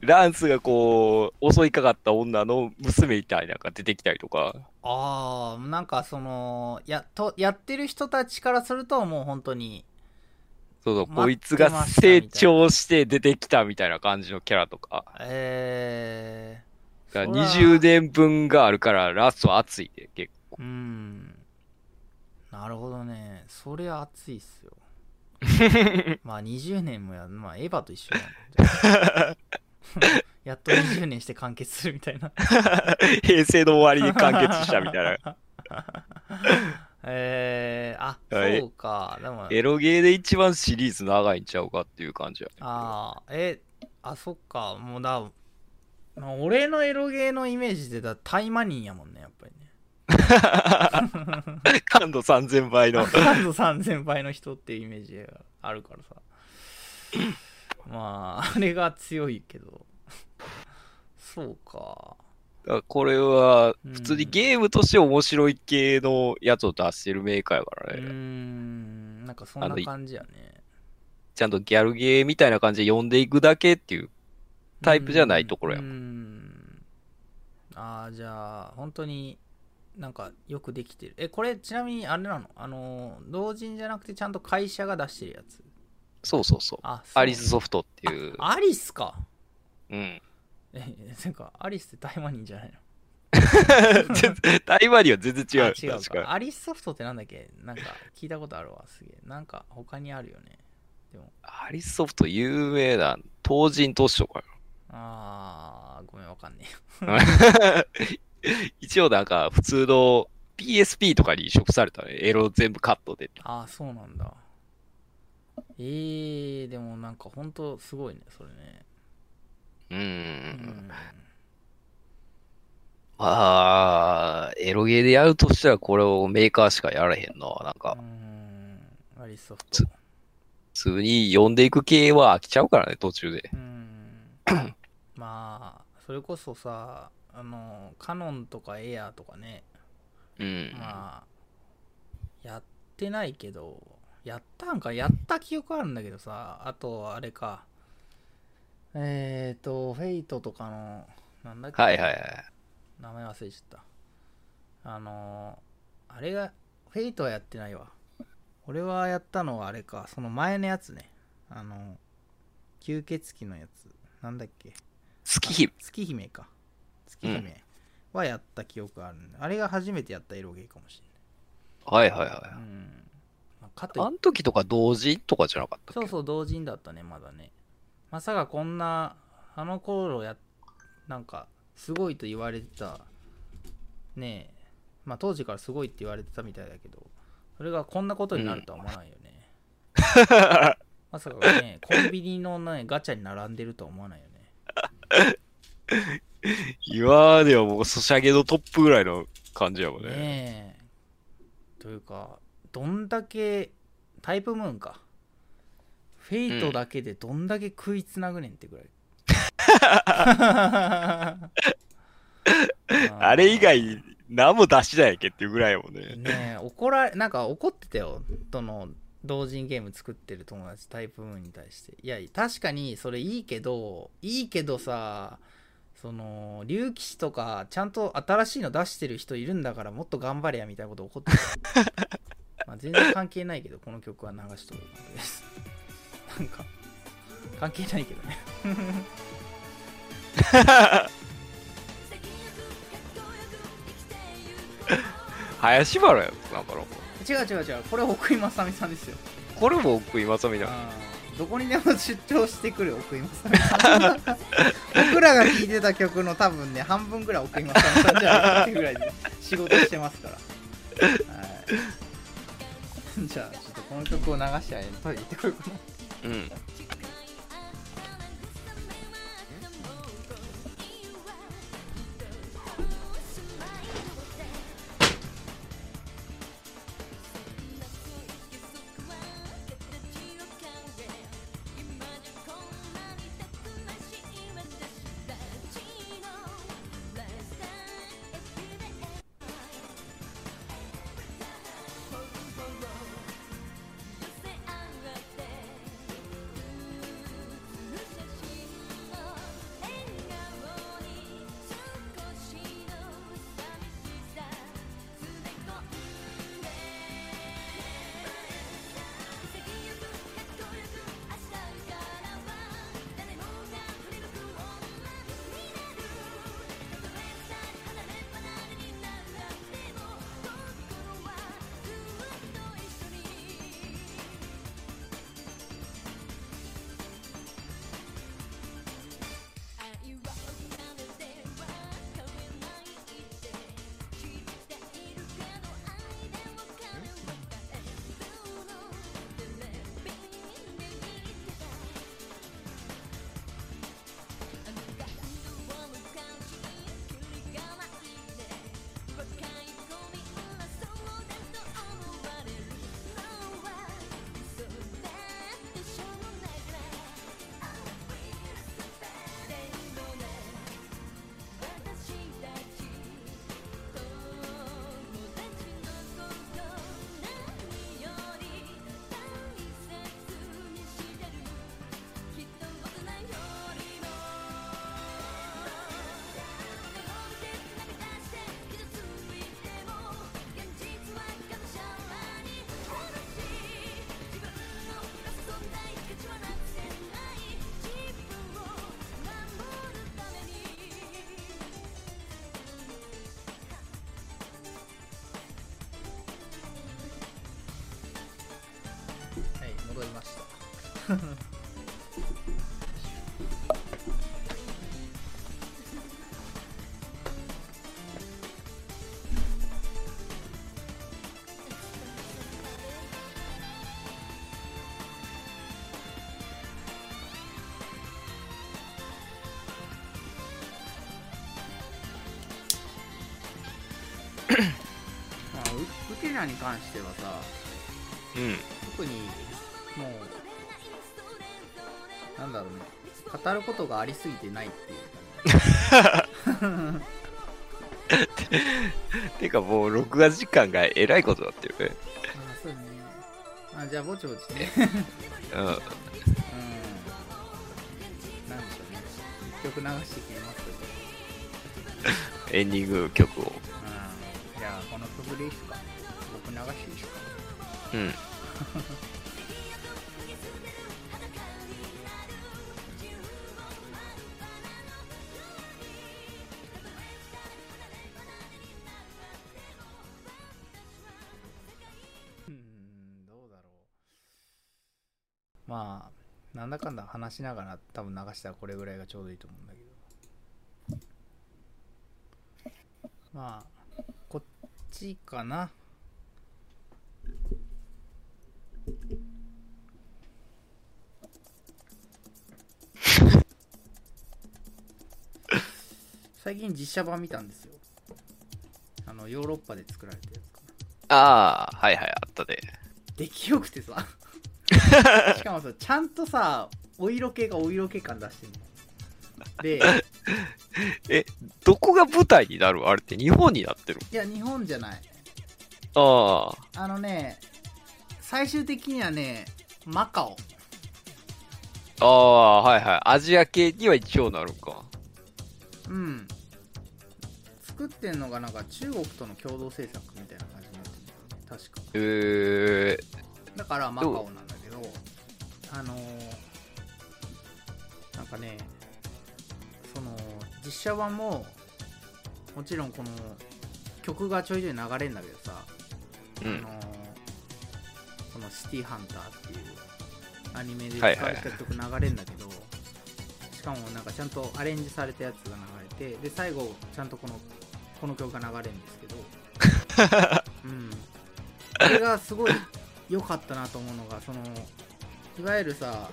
ランスがこう、襲いかかった女の娘みたいなのが出てきたりとか、ああなんかそのやとやってる人たちからするともう本当にそうそう、待こいつが成長して出てきたみたいな感じのキャラとか、えー、だから。そら20年分があるからラスト熱いで、結構。うん。なるほどね。それは熱いっすよ。まあ20年もやまあエヴァと一緒やん やっと20年して完結するみたいな。平成の終わりに完結したみたいな。えー、あはい。そうか。でもエロゲーで一番シリーズ長いんちゃうかっていう感じや。ああえあそっか。もうだまあ俺のエロゲーのイメージでだタイマニーやもんねやっぱりね 感度3000倍の。感度3000倍の人っていうイメージがあるからさ まああれが強いけどそうかこれはうん普通にゲームとして面白い系のやつを出してるメーカーやからね。んなんかそんな感じやねちゃんとギャルゲーみたいな感じで読んでいくだけっていう。タイプじゃないところやうーん。ああじゃあ本当になんかよくできてる。えこれちなみにあれなの？あの同人じゃなくてちゃんと会社が出してるやつ。そうそうそう。あそう。アリスソフトっていう。あアリスか？うん。えなんかアリスって台湾人じゃないの？台湾には全然違う。あ違う確かかアリスソフトってなんだっけ？なんか聞いたことあるわすげえ。なんか他にあるよね。でも。アリスソフト有名な、東人都市とかあーごめんわかんね 一応なんか普通の PSP とかに移植されたね。エロ全部カットで。えああそうなんだえー、でもなんかほんとすごいねそれねう。うんんまあ、エロゲーでやるとしたらこれをメーカーしかやらへんな。なんかう、んアリスソフつト普通に読んでいく系は飽きちゃうからね、途中で。うん まあそれこそさあのカノンとかエアーとかねうん。まあやってないけどやったんかやった記憶あるんだけどさあとあれかえっ、ー、と Fate とかのなんだっけはいはいはい。名前忘れちゃった。あのーあれが Fate はやってないわ。俺はやったのはあれかその前のやつね。あの吸血鬼のやつ。なんだっけ月姫。月姫か。月姫はやった記憶あるあれが初めてやったエロゲーかもしはいはいれない、はうん。まあ、かい。といあの時とか同時とかじゃなかったそうそう同人だったねまだね。まさかこんなあの頃やなんかすごいと言われてたね。えまあ当時からすごいって言われてたみたいだけどそれがこんなことになるとは思わないよね、まさかねコンビニのねガチャに並んでるとは思わないよね 今ではもうソシャゲのトップぐらいの感じやもんね。ねえというかどんだけタイプムーンかフェイトだけでどんだけ食いつなぐねんってぐらい、あれ以外何も出しないけっていうぐらいやもんね。ねえ怒られなんか怒ってたよその同人ゲーム作ってる友達タイプムーンに対して。いや確かにそれいいけどいいけどさその竜騎士とかちゃんと新しいの出してる人いるんだからもっと頑張れやみたいなこと怒ってた まあ全然関係ないけどこの曲は流しとくです。なんか関係ないけどね。林原やつなんかな違う違う違う。これ奥井正美さんですよ。これも奥井正美だ。どこにでも出張してくる奥井正美さん。僕らが聴いてた曲の多分ね半分ぐらい奥井正美さんじゃないかってぐらいで仕事してますから。はい。じゃあちょっとこの曲を流してあげトイレ行ってこようかな。うん。まあ、ウウテナに関してはさうん。特に語ることがありすぎてないっていう。てかもう録画時間がえらいことになってるね。あそうね。あじゃあぼちぼちね。うん。うん。なんでしょうね。一曲流してきます。けどエンディング曲を。うん。じゃあこの曲でいいっすか？僕流していいっすか？うん。うん話しながら多分流したらこれぐらいがちょうどいいと思うんだけど。まあこっちかな。最近実写版見たんですよ。あのヨーロッパで作られたやつかな。ああ、はいはい、あったね。出来よくてさしかもさちゃんとさお色気がお色気感出してんの。で え、どこが舞台になる？あれって日本になってる？いや日本じゃない。ああ。あのね最終的にはねマカオ。ああ、はいはい。アジア系には一応なるんか。うん。作ってんのがなんか中国との共同制作みたいな感じになってるんだよね。確か。えー、だからマカオなんだけどあのーなんかねその実写版ももちろんこの曲がちょいちょい流れるんだけどさ、うん。あのーこの「シティーハンター」っていうアニメで使はいはいわれた曲流れるんだけど、しかもなんかちゃんとアレンジされたやつが流れてで最後ちゃんとこのこの曲が流れるんですけど うんこれがすごい良かったなと思うのがそのいわゆるさ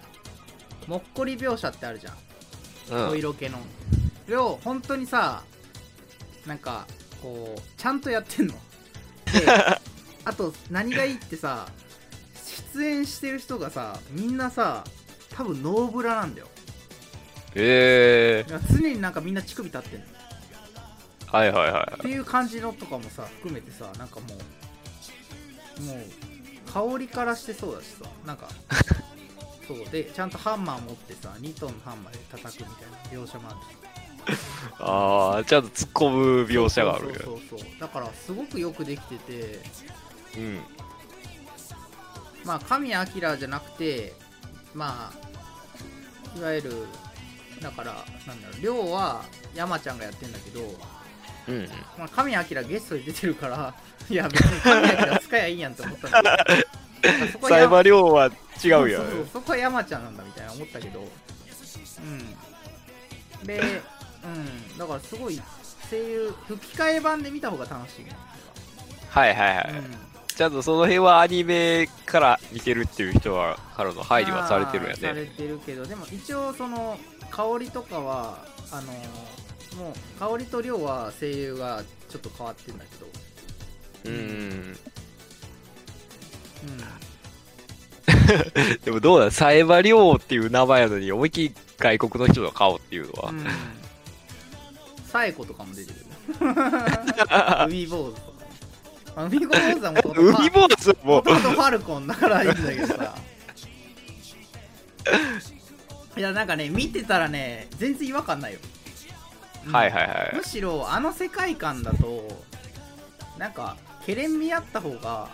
もっこり描写ってあるじゃん。おうん。色気の。それを本当にさなんかこうちゃんとやってんの。で あと何がいいってさ出演してる人がさみんなさ多分ノーブラなんだよ。えいや常になんかみんな乳首立ってんのー、はいはいはっていう感じのとかもさ含めてさなんかもうもう香りからしてそうだしさ。なんか そうでちゃんとハンマー持ってさ2トンのハンマーで叩くみたいな描写もある。ああ、ちゃんと突っ込む描写があるそうそうそうそうだからすごくよくできててうん。まあ神谷明じゃなくてまあいわゆるだからなんだろう亮は山ちゃんがやってんだけど、うん。まあ、神谷明ゲストで出てるからいや別に神谷明使えばいいやんって思ったんだけどサイバー量は違うそうやん。そう。そこは山ちゃんなんだみたいな思ったけど。うん。でうん。だからすごい声優吹き替え版で見た方が楽しいね。はいはいはい。うん。ちゃんとその辺はアニメから見てるっていう人は、からの配慮はされてるんやあーされね。てるけど。でも一応その香りとかはあのーもう香りと量は声優がちょっと変わってんだけど。うん。う でもどうだ、サイバリョウっていう名前やのに、思いっきり外国の人の顔っていうのは。ん、うん、サエコとかも出てる海坊主とか海坊主はもともと海坊主ももともとファルコンだからいいんだけどさいやなんかね見てたらね全然違和感ないよ、うんはいはいはいむ。しろあの世界観だとなんかケレン味あった方が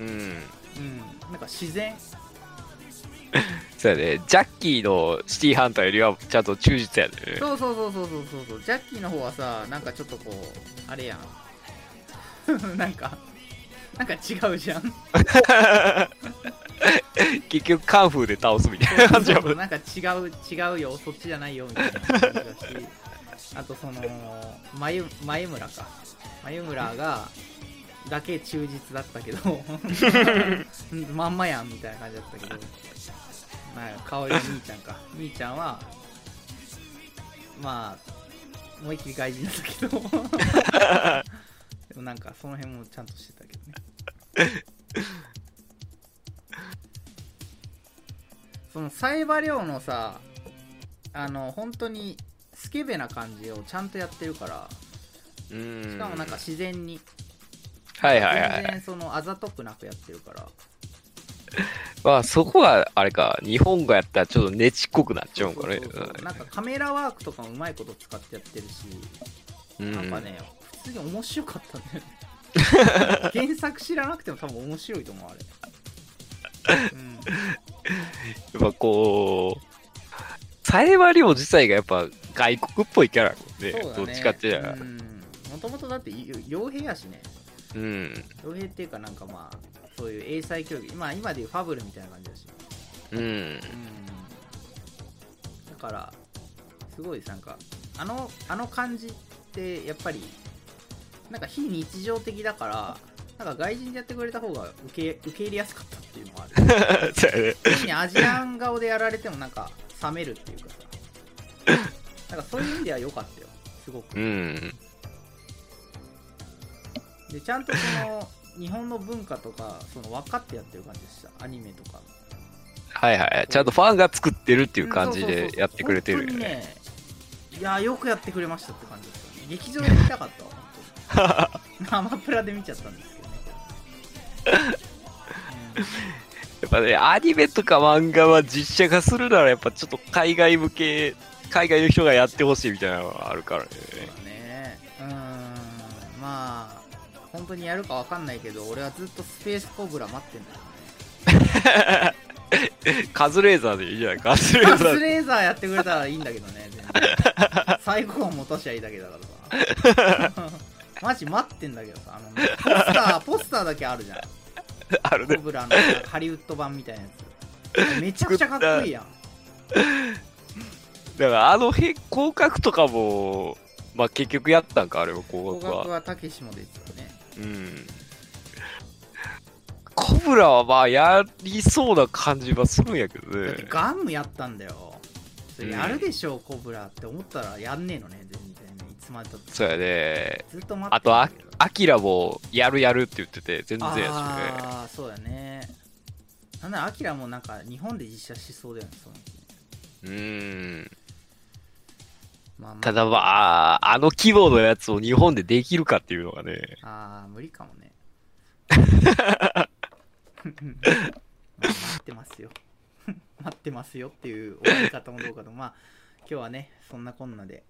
うん。うん。なんか自然。そうやね。ジャッキーのシティハンターよりはちゃんと忠実やね。そうそうそうそうそうそう。そうジャッキーの方はさなんかちょっとこうあれやん。なんかなんか違うじゃん。結局カンフーで倒すみたいな。感じやもんなんか違う違うよ。そっちじゃないよみたいな感じだし。あとその眉眉村か。眉村がだけ忠実だったけど。まんまやんみたいな感じだったけど。まあ顔よ兄ちゃんか。兄ちゃんはまあ思いっきり外人だけど。でもなんかその辺もちゃんとしてたけどね。そのサイバリョウのさあの本当にスケベな感じをちゃんとやってるから。うん。しかもなんか自然にはいはいはい。全然そのあざとくなくやってるから。まあそこはあれか日本語やったらちょっとねちっこくなっちゃうんかね。そうそうそう。なんかカメラワークとかもうまいこと使ってやってるし、うん。なんかね普通に面白かったんだよね。原作知らなくても多分面白いと思うあれ、うん、やっぱこうサイバリオ自体がやっぱ外国っぽいキャラやもんね。そうだね。どっちかっていうともともとだって傭兵やしねうん。傭兵っていうかなんかまあそういう英才教育。まあ今でいうファブルみたいな感じだし。うん。うんだからすごいなんかあのあの感じってやっぱりなんか非日常的だからなんか外人でやってくれた方が受け受け入れやすかったっていうのもある。そうアジアン顔でやられてもなんか冷めるっていうかさ。なんかそういう意味では良かったよ。すごく。うんでちゃんとその日本の文化とかその分かってやってる感じでしたアニメとか。はいはいちゃんとファンが作ってるっていう感じでやってくれてるよね。ねいやよくやってくれましたって感じですよね。劇場で見たかったわ本当に。アマプラで見ちゃったんですけど。ねやっぱねアニメとか漫画は実写化するならやっぱちょっと海外向け海外の人がやってほしいみたいなのがあるからね本当にやるかわかんないけど俺はずっとスペースコブラ待ってんだ カズレーザーでいいじゃない。カズレーカザー。スレーザーやってくれたらいいんだけどね全然。最後は持たしゃいいだけだからさ マジ待ってんだけどさあのポスターポスターだけあるじゃん。あるね。コブラのハリウッド版みたいなやつ。めちゃくちゃかっこいいやん。だからあの辺広角とかもまあ結局やったんかあれは広高角は。額はたけしもですよねうん。コブラはまあやりそうな感じはするんやけどだってねガムやったんだよ。それやるでしょう、コブラって思ったらやんねえのね全然ね。いつまでたってそうやね。ずっと待ってあとあアキラもやるやるって言ってて全然やしね。ああそうだね。なんならアキラもなんか日本で実写しそうだよねそのうーんまあまあ。ただまああの規模のやつを日本でできるかっていうのがね。ああ無理かもね。まあ待ってますよ。待ってますよっていう終わり方もどうかと。まあ今日はねそんなこんなで、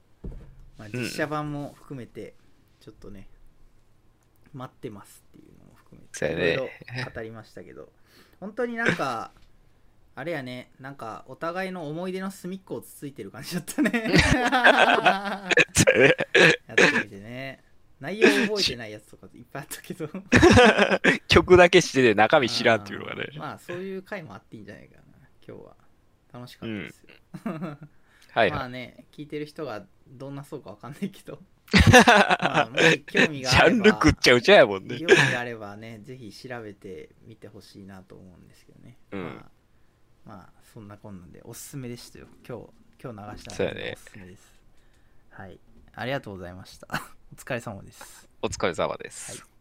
まあ、実写版も含めてちょっとね、待ってますっていうのも含めていろいろ語りましたけど。本当になんか あれやねなんかお互いの思い出の隅っこをつついてる感じだったね。やってみてね。内容覚えてないやつとかいっぱいあったけど。曲だけしてて中身知らんっていうのがね。まあそういう回もあっていいんじゃないかな。今日は楽しかったですよ、はいはい。まあね聞いてる人がどんなそうかわかんないけど。まあもし興味ジがあればャンル食っちゃうちゃやもんね。興味があればねぜひ調べてみてほしいなと思うんですけどね、うん。まあまあそんなこんなんでおすすめでしたよ。今日今日流したのでおすすめです。はい。ありがとうございました。お疲れ様です。お疲れ様です、はい